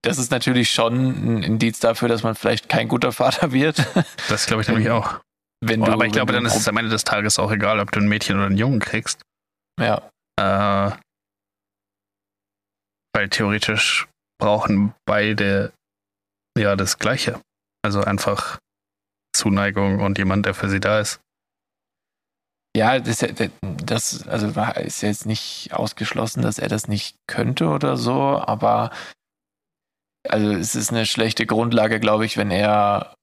das ist natürlich schon ein Indiz dafür, dass man vielleicht kein guter Vater wird. Das glaube ich nämlich auch. Wenn du, aber ich glaube, dann ist es am Ende des Tages auch egal, ob du ein Mädchen oder einen Jungen kriegst. Ja. Äh, weil theoretisch brauchen beide ja das Gleiche. Also einfach Zuneigung und jemand, der für sie da ist. Ja, das, das also ist jetzt nicht ausgeschlossen, dass er das nicht könnte oder so, aber also es ist eine schlechte Grundlage, glaube ich, wenn er,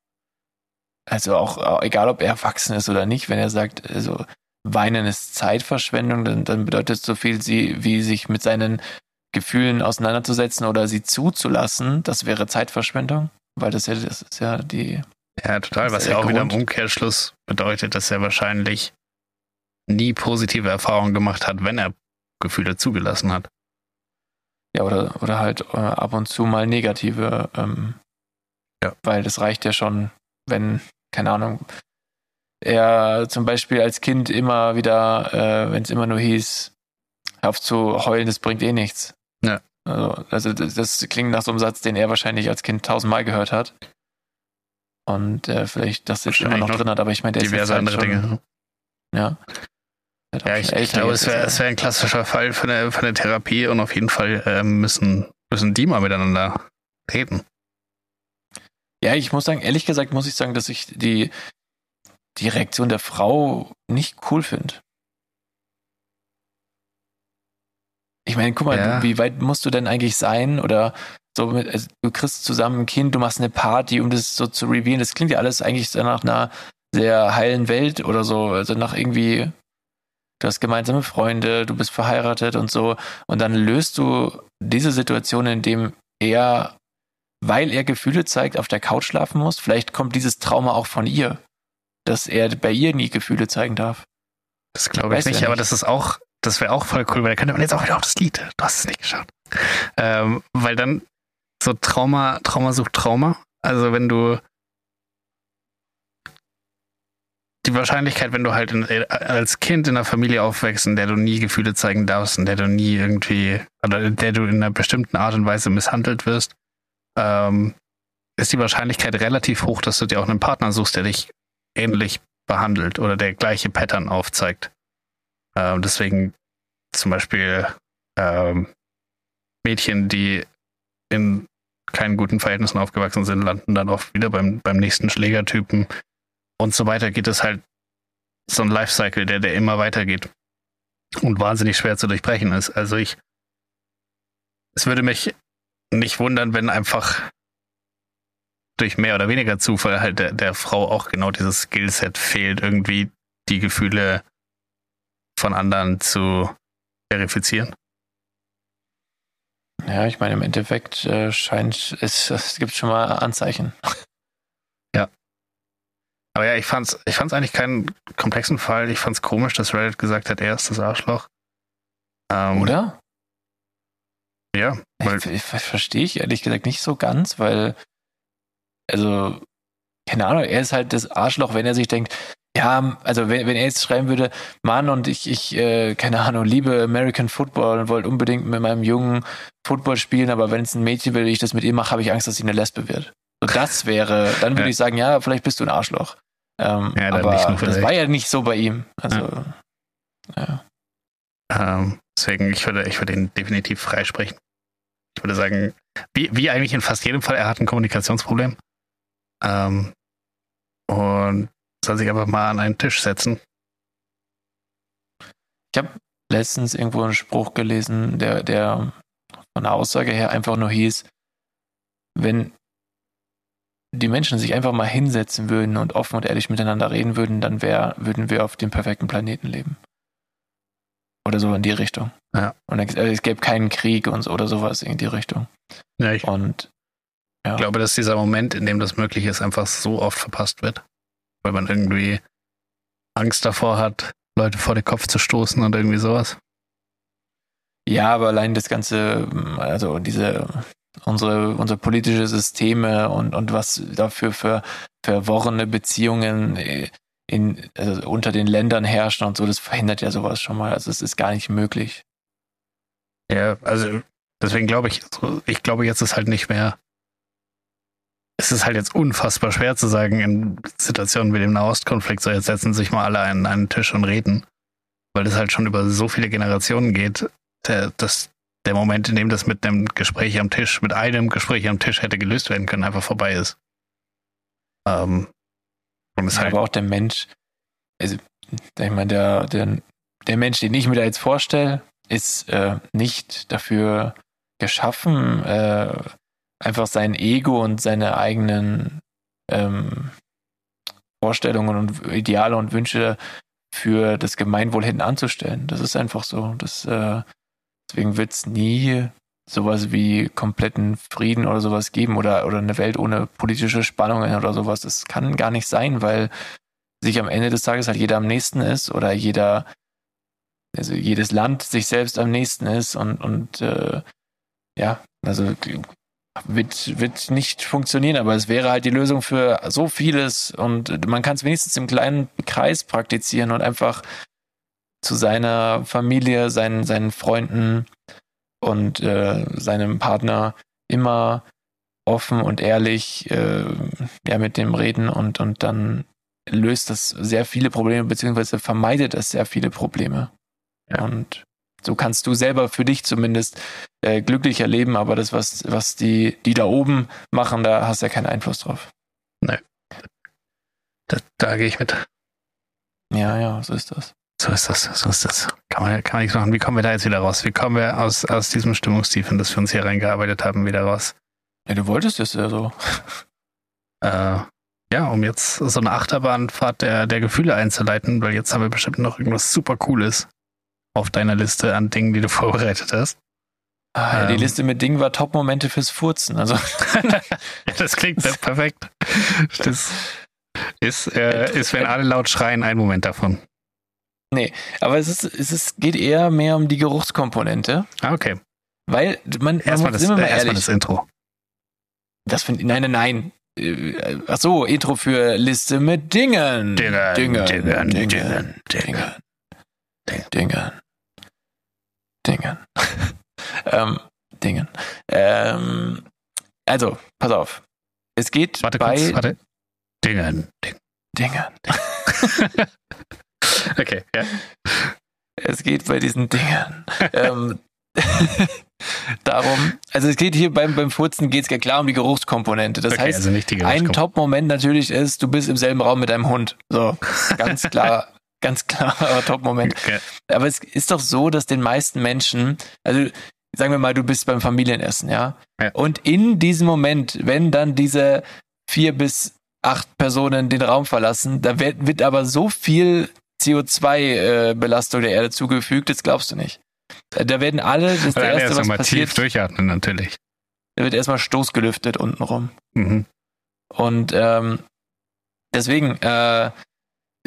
also auch egal ob er erwachsen ist oder nicht, wenn er sagt, also Weinen ist Zeitverschwendung, dann, dann bedeutet es so viel sie, wie sich mit seinen Gefühlen auseinanderzusetzen oder sie zuzulassen, das wäre Zeitverschwendung, weil das ja, das ist ja die ja, total, was ja auch Grund. wieder im Umkehrschluss bedeutet, dass er wahrscheinlich nie positive Erfahrungen gemacht hat, wenn er Gefühle zugelassen hat. Ja, oder, oder halt äh, ab und zu mal negative. Ähm, ja. Weil das reicht ja schon, wenn, keine Ahnung, er zum Beispiel als Kind immer wieder, äh, wenn es immer nur hieß, hör auf zu heulen, das bringt eh nichts. Ja. Also, also das, das klingt nach so einem Satz, den er wahrscheinlich als Kind tausendmal gehört hat und äh, vielleicht das jetzt immer noch, drin hat, aber ich meine, der ist halt andere schon, Dinge. Ja. Ja, ich, ich glaube, es wäre wär ein klassischer Fall für eine, für eine Therapie und auf jeden Fall äh, müssen, müssen die mal miteinander reden. Ja, ich muss sagen, ehrlich gesagt, muss ich sagen, dass ich die, die Reaktion der Frau nicht cool finde. Ich meine, guck mal, ja. wie weit musst du denn eigentlich sein? Oder so mit, also du kriegst zusammen ein Kind, du machst eine Party, um das so zu revealen. Das klingt ja alles eigentlich nach einer sehr heilen Welt oder so. Also nach irgendwie, du hast gemeinsame Freunde, du bist verheiratet und so. Und dann löst du diese Situation, in dem er, weil er Gefühle zeigt, auf der Couch schlafen muss. Vielleicht kommt dieses Trauma auch von ihr, dass er bei ihr nie Gefühle zeigen darf. Das glaube ich nicht, ja nicht, aber das ist auch, das wäre auch voll cool, weil da könnte man jetzt auch wieder auf das Lied. Du hast es nicht geschaut. Ähm, weil dann so Trauma, Trauma sucht Trauma. Also wenn du die, Wahrscheinlichkeit, wenn du halt in, äh, als Kind in einer Familie aufwächst, in der du nie Gefühle zeigen darfst, in der du nie irgendwie, oder in der du in einer bestimmten Art und Weise misshandelt wirst, ähm, ist die Wahrscheinlichkeit relativ hoch, dass du dir auch einen Partner suchst, der dich ähnlich behandelt oder der gleiche Pattern aufzeigt. Ähm, deswegen zum Beispiel ähm, Mädchen, die in keinen guten Verhältnissen aufgewachsen sind, landen dann oft wieder beim, beim nächsten Schlägertypen und so weiter geht es halt so ein Lifecycle, der, der immer weitergeht und wahnsinnig schwer zu durchbrechen ist. Also ich, es würde mich nicht wundern, wenn einfach durch mehr oder weniger Zufall halt der, der Frau auch genau dieses Skillset fehlt, irgendwie die Gefühle von anderen zu verifizieren. Ja, ich meine, im Endeffekt äh, scheint es, es gibt schon mal Anzeichen. Aber ja, ich fand's, ich fand's eigentlich keinen komplexen Fall. Ich fand's komisch, dass Reddit gesagt hat, er ist das Arschloch. Ähm, Oder? Ja. Weil, ich, verstehe ich ehrlich gesagt nicht so ganz, weil, also, keine Ahnung, er ist halt das Arschloch, wenn er sich denkt, ja, also wenn, wenn er jetzt schreiben würde, Mann und ich, ich, äh, keine Ahnung, liebe American Football und wollte unbedingt mit meinem Jungen Football spielen, aber wenn es ein Mädchen will, ich das mit ihr mache, habe ich Angst, dass sie eine Lesbe wird. So das wäre, dann würde ja. ich sagen, ja, vielleicht bist du ein Arschloch. Ähm, ja, aber das war ja nicht so bei ihm. Also, ja. Ähm, deswegen, ich würde, ich würde ihn definitiv freisprechen. Ich würde sagen, wie, wie eigentlich in fast jedem Fall, er hat ein Kommunikationsproblem. Ähm, und soll sich einfach mal an einen Tisch setzen. Ich habe letztens irgendwo einen Spruch gelesen, der, der von der Aussage her einfach nur hieß, wenn die Menschen sich einfach mal hinsetzen würden und offen und ehrlich miteinander reden würden, dann wär, würden wir auf dem perfekten Planeten leben. Oder so in die Richtung. Ja. Und es, es gäbe keinen Krieg und so, oder sowas in die Richtung. Ja, ich und, ja. glaube, dass dieser Moment, in dem das möglich ist, einfach so oft verpasst wird weil man irgendwie Angst davor hat, Leute vor den Kopf zu stoßen und irgendwie sowas. Ja, aber allein das ganze, also diese unsere, unsere politische Systeme und, und was dafür für verworrene Beziehungen in, also unter den Ländern herrschen und so, das verhindert ja sowas schon mal. Also es ist gar nicht möglich. Ja, also deswegen glaube ich, ich glaube jetzt ist halt nicht mehr es ist halt jetzt unfassbar schwer zu sagen, in Situationen wie dem Nahostkonflikt, so jetzt setzen sich mal alle an einen Tisch und reden, weil das halt schon über so viele Generationen geht, der, das, der Moment, in dem das mit einem Gespräch am Tisch, mit einem Gespräch am Tisch hätte gelöst werden können, einfach vorbei ist. Ähm, und es ja, halt aber auch der Mensch, also ich meine, der, der, der Mensch, den ich mir da jetzt vorstelle, ist äh, nicht dafür geschaffen, äh, einfach sein Ego und seine eigenen ähm, Vorstellungen und Ideale und Wünsche für das Gemeinwohl hinten anzustellen. Das ist einfach so. Das, äh, deswegen wird es nie sowas wie kompletten Frieden oder sowas geben oder, oder eine Welt ohne politische Spannungen oder sowas. Das kann gar nicht sein, weil sich am Ende des Tages halt jeder am nächsten ist oder jeder, also jedes Land sich selbst am nächsten ist und, und äh, ja, also wird, wird nicht funktionieren, aber es wäre halt die Lösung für so vieles und man kann es wenigstens im kleinen Kreis praktizieren und einfach zu seiner Familie, seinen, seinen Freunden und äh, seinem Partner immer offen und ehrlich äh, ja, mit dem reden und, und dann löst das sehr viele Probleme, beziehungsweise vermeidet es sehr viele Probleme. Ja. Und so kannst du selber für dich zumindest äh, glücklicher leben, aber das, was, was die, die da oben machen, da hast du ja keinen Einfluss drauf. Nee. Da, da gehe ich mit. Ja, ja, so ist das. So ist das, so ist das. Kann man, kann man nichts machen. Wie kommen wir da jetzt wieder raus? Wie kommen wir aus, aus diesem Stimmungstief, in das wir uns hier reingearbeitet haben, wieder raus? Ja, du wolltest es ja so. äh, ja, um jetzt so eine Achterbahnfahrt der, der Gefühle einzuleiten, weil jetzt haben wir bestimmt noch irgendwas super Cooles auf deiner Liste an Dingen, die du vorbereitet hast. Ah, ja, die ähm. Liste mit Dingen war Top-Momente fürs Furzen. Also. das klingt perfekt. Das ist, äh, ist, wenn alle laut schreien, ein Moment davon. Nee, aber es ist, es ist, geht eher mehr um die Geruchskomponente. Ah, okay. Weil man, erstmal das, äh, erst ehrlich, das Intro. Das finde ich, nein, nein, nein. Äh, ach so, Intro für Liste mit Dingen. Dingen, Dingen, Dingen, Dingen, Dingen, Dingen, Dingen, Dingen. ähm, Dingen. Ähm, also, pass auf. Es geht warte bei... Kurz, warte. Dingen, Dingen. Dingen. Okay, ja. Es geht bei diesen Dingen ähm, darum, also es geht hier beim, beim Furzen geht es ja klar um die Geruchskomponente. Das okay, heißt, also ein Top-Moment natürlich ist, du bist im selben Raum mit deinem Hund. So, ganz klar, ganz klarer Top-Moment. Okay. Aber es ist doch so, dass den meisten Menschen, also sagen wir mal, du bist beim Familienessen, ja? Ja. Und in diesem Moment, wenn dann diese vier bis acht Personen den Raum verlassen, da wird, wird aber so viel CO2-Belastung der Erde zugefügt, das glaubst du nicht. Äh, Da werden alle, das ist der erste, erst was mal tief passiert, durchatmen, natürlich. da wird erstmal stoßgelüftet untenrum. Mhm. Und ähm, deswegen, äh,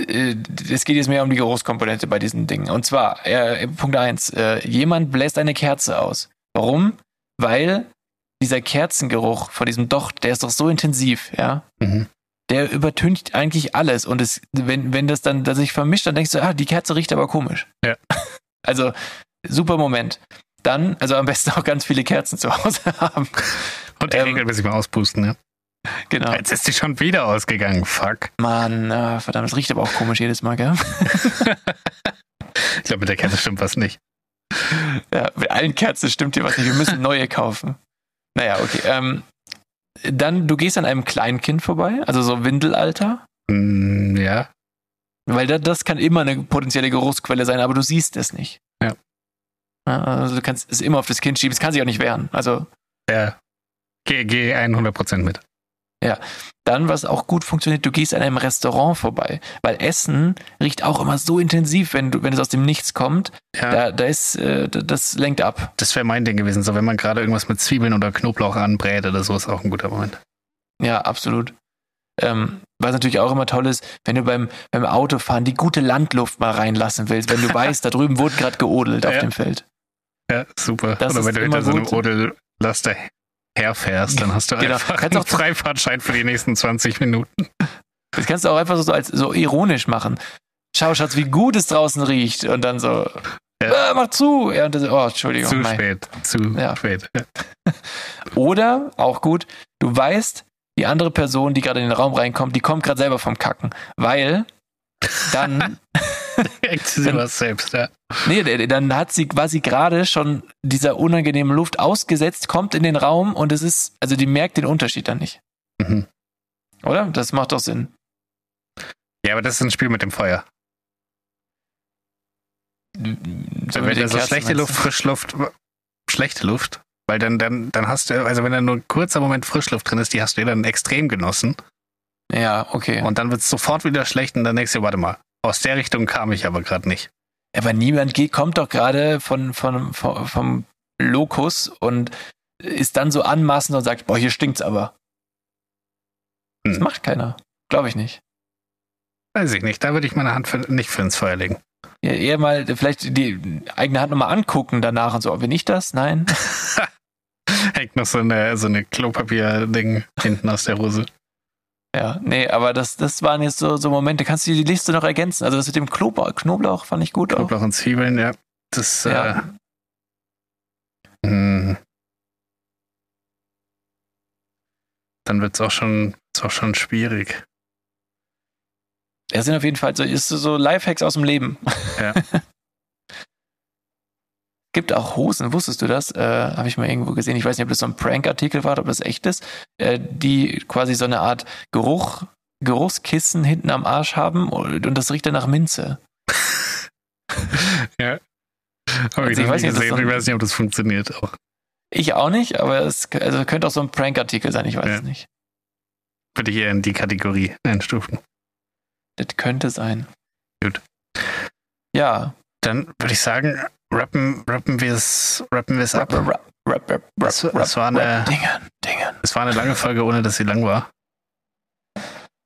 äh, es geht jetzt mehr um die Geruchskomponente bei diesen Dingen. Und zwar, äh, Punkt eins: äh, jemand bläst eine Kerze aus. Warum? Weil dieser Kerzengeruch von diesem Docht, der ist doch so intensiv, ja. Mhm. Der übertönt eigentlich alles. Und es, wenn, wenn das dann das sich vermischt, dann denkst du, ah, die Kerze riecht aber komisch. Ja. Also, super Moment. Dann, also am besten auch ganz viele Kerzen zu Hause haben. Und die Ähm, regelmäßig mal auspusten, ja. Genau. Jetzt ist die schon wieder ausgegangen, fuck. Mann, äh, verdammt, das riecht aber auch komisch jedes Mal, gell? Ich glaube, mit der Kerze stimmt was nicht. Ja, mit allen Kerzen stimmt hier was nicht. Wir müssen neue kaufen. Naja, okay. Ähm, dann, du gehst an einem Kleinkind vorbei, also so Windelalter, Mm, ja. weil da, das kann immer eine potenzielle Geruchsquelle sein, aber du siehst es nicht. Ja. Ja, Also du kannst es immer auf das Kind schieben, es kann sich auch nicht wehren. Also Ja. Geh, geh 100% mit. Dann, was auch gut funktioniert, du gehst an einem Restaurant vorbei, weil Essen riecht auch immer so intensiv, wenn du, wenn es aus dem Nichts kommt. Ja. Da, da ist, äh, das lenkt ab. Das wäre mein Ding gewesen. So, wenn man gerade irgendwas mit Zwiebeln oder Knoblauch anbrät oder so, ist auch ein guter Moment. Ja, absolut. Ähm, was natürlich auch immer toll ist, wenn du beim, beim Autofahren die gute Landluft mal reinlassen willst, wenn du weißt, da drüben wurde gerade geodelt auf Ja. dem Feld. Ja, super. Das oder wenn du immer hinter so einem. Odellaster herfährst, dann hast du Genau. einfach Kannst einen auch- Freifahrtschein für die nächsten 20 Minuten. Das kannst du auch einfach so als so ironisch machen. Schau, Schatz, wie gut es draußen riecht. Und dann so, Ja. äh, mach zu. Ja, und das, oh, Entschuldigung. Zu mein. spät. Zu Ja. spät. Ja. Oder, auch gut, du weißt, die andere Person, die gerade in den Raum reinkommt, die kommt gerade selber vom Kacken. Weil dann Denkt sie sich was selbst, ja. Nee, dann hat sie quasi gerade schon dieser unangenehmen Luft ausgesetzt, kommt in den Raum und es ist, also die merkt den Unterschied dann nicht. Mhm. Oder? Das macht doch Sinn. Ja, aber das ist ein Spiel mit dem Feuer. So wenn da so schlechte Luft, Frischluft, schlechte Luft, weil dann, dann, dann hast du, also wenn da nur ein kurzer Moment Frischluft drin ist, die hast du ja dann extrem genossen du? Ja, okay. und dann wird es sofort wieder schlecht und dann denkst du, warte mal, aus der Richtung kam ich aber gerade nicht. Aber niemand geht, kommt doch gerade von, von, von, vom Lokus und ist dann so anmaßend und sagt, boah, hier stinkt's aber. Das Hm. macht keiner. Glaube ich nicht. Weiß ich nicht, da würde ich meine Hand für, nicht für ins Feuer legen. Ja, eher mal vielleicht die eigene Hand nochmal angucken danach und so. Bin ich das? Nein. Hängt noch so eine, so eine Klopapier-Ding hinten aus der Hose. Ja, nee, aber das, das waren jetzt so, so Momente. Kannst du die Liste noch ergänzen? Also das mit dem Knoblauch, Knoblauch fand ich gut auch. Knoblauch und Zwiebeln, ja. Das, Ja. äh, mh. dann wird es auch schon, auch schon schwierig. Das sind auf jeden Fall so, ist so Lifehacks aus dem Leben. Ja. Gibt auch Hosen, wusstest du das? Äh, Habe ich mal irgendwo gesehen. Ich weiß nicht, ob das so ein Prank-Artikel war ob das echt ist. Äh, die quasi so eine Art Geruch, Geruchskissen hinten am Arsch haben und, und das riecht dann nach Minze. ja. Hab Also ich weiß nicht, gesehen. ich weiß nicht, ob das funktioniert. Auch. Ich auch nicht, aber es also könnte auch so ein Prank-Artikel sein, ich weiß Ja. es nicht. Würde ich eher in die Kategorie einstufen. Das könnte sein. Gut. Ja. Dann würde ich sagen, rappen, rappen wir es rappen wir's ab. Rap, rap, rap, rap, das war eine- Dingen, Dingen. Es war eine lange Folge, ohne dass sie lang war.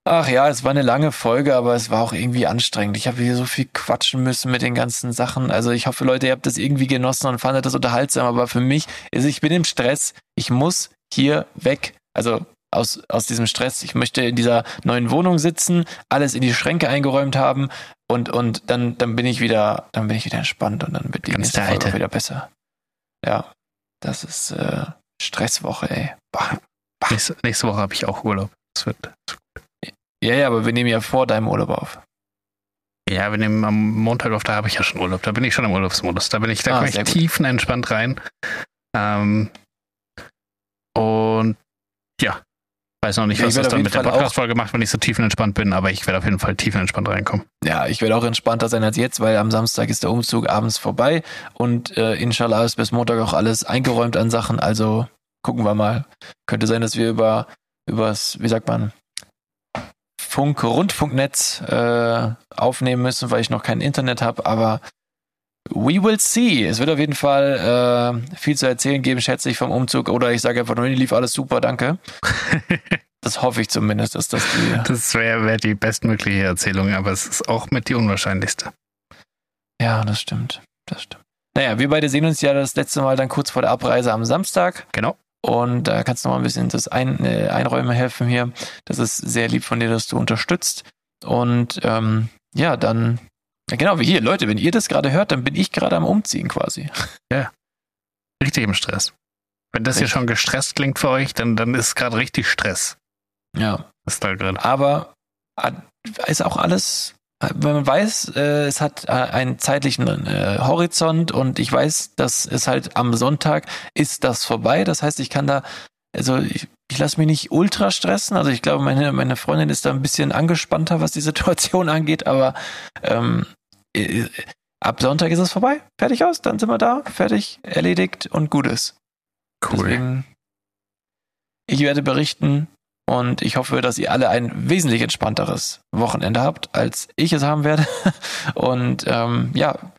Ach ja, es war eine lange Folge, aber es war auch irgendwie anstrengend. Ich habe hier so viel quatschen müssen mit den ganzen Sachen. Also ich hoffe, Leute, ihr habt das irgendwie genossen und fandet das unterhaltsam. Aber für mich ist, ich bin im Stress. Ich muss hier weg. Also aus, aus diesem Stress. Ich möchte in dieser neuen Wohnung sitzen, alles in die Schränke eingeräumt haben und, und dann, dann bin ich wieder, dann bin ich wieder entspannt und dann wird die Ganz nächste Folge Alte. wieder besser. Ja, das ist äh, Stresswoche, ey. Bah. Nächste, nächste Woche habe ich auch Urlaub. Das wird, Ja, ja, aber wir nehmen ja vor deinem Urlaub auf. ja, wir nehmen am Montag auf, da habe ich ja schon Urlaub. Da bin ich schon im Urlaubsmodus. Da bin ich, da Ah, komme ich tiefenentspannt rein. Ähm, und ja, weiß noch nicht, Ja, was ich werd das dann mit der Fall auch- Podcast-Folge macht, wenn ich so tiefenentspannt bin, aber ich werde auf jeden Fall tiefenentspannt reinkommen. Ja, ich werde auch entspannter sein als jetzt, weil am Samstag ist der Umzug abends vorbei und äh, inshallah ist bis Montag auch alles eingeräumt an Sachen. Also gucken wir mal. Könnte sein, dass wir über übers, wie sagt man, Funk, Rundfunknetz äh, aufnehmen müssen, weil ich noch kein Internet habe, aber we will see. Es wird auf jeden Fall äh, viel zu erzählen geben, schätze ich, vom Umzug. Oder ich sage einfach nur, lief alles super, danke. Das hoffe ich zumindest, dass das die Das wäre wär die bestmögliche Erzählung, aber es ist auch mit die unwahrscheinlichste. Ja, das stimmt. Das stimmt. Naja, wir beide sehen uns ja das letzte Mal dann kurz vor der Abreise am Samstag. Genau. Und da kannst du noch mal ein bisschen das ein, äh, Einräumen helfen hier. Das ist sehr lieb von dir, dass du unterstützt. Und ähm, ja, dann, genau wie hier, Leute, wenn ihr das gerade hört, dann bin ich gerade am Umziehen quasi. Richtig im Stress. Wenn das hier Richtig. schon gestresst klingt für euch, dann, dann ist gerade richtig Stress. Ja. Ist da gerade. Aber äh, ist auch alles, äh, wenn man weiß, äh, es hat äh, einen zeitlichen Horizont und ich weiß, dass es halt am Sonntag ist das vorbei. Das heißt, ich kann da, also ich, ich lasse mich nicht ultra stressen. Also ich glaube, meine, meine Freundin ist da ein bisschen angespannter, was die Situation angeht, aber ähm, äh, ab Sonntag ist es vorbei. Fertig aus, dann sind wir da, fertig, erledigt und gut ist. Cool. Deswegen, ich werde berichten und ich hoffe, dass ihr alle ein wesentlich entspannteres Wochenende habt, als ich es haben werde. Und ähm, ja,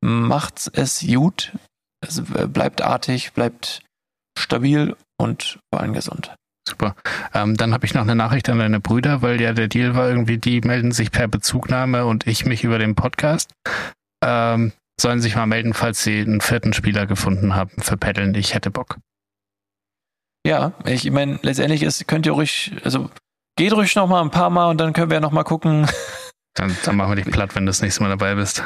macht es gut. Es äh, bleibt artig, bleibt stabil und vor allem gesund. Super. Ähm, dann habe ich noch eine Nachricht an deine Brüder, weil ja der Deal war irgendwie, die melden sich per Bezugnahme und ich mich über den Podcast. Ähm, sollen sich mal melden, falls sie einen vierten Spieler gefunden haben für Paddeln. Ich hätte Bock. Ja, ich meine, letztendlich ist, könnt ihr ruhig, also geht ruhig noch mal ein paar Mal und dann können wir ja noch mal gucken. Dann, dann machen wir dich platt, wenn du das nächste Mal dabei bist.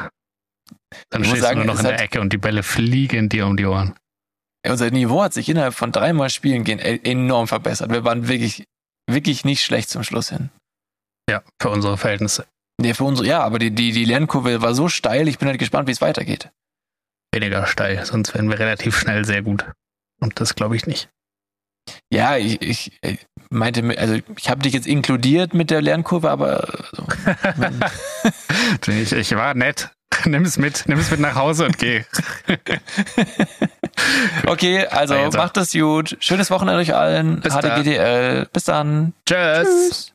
Dann Ich stehst sagen, du nur noch in der hat- Ecke und die Bälle fliegen dir um die Ohren. Unser Niveau hat sich innerhalb von dreimal Spielen gehen e- enorm verbessert. Wir waren wirklich, wirklich nicht schlecht zum Schluss hin. Ja, für unsere Verhältnisse. Nee, für unsere, ja, aber die, die, die Lernkurve war so steil, ich bin halt gespannt, wie es weitergeht. Weniger steil, sonst wären wir relativ schnell sehr gut. Und das glaube ich nicht. Ja, ich, ich äh, meinte, also ich habe dich jetzt inkludiert mit der Lernkurve, aber so, wenn- ich, ich war nett. Nimm es mit, nimm es mit nach Hause und geh. okay, also macht es gut. Schönes Wochenende euch allen. Bis. HDGDL. Bis dann. Tschüss. Tschüss.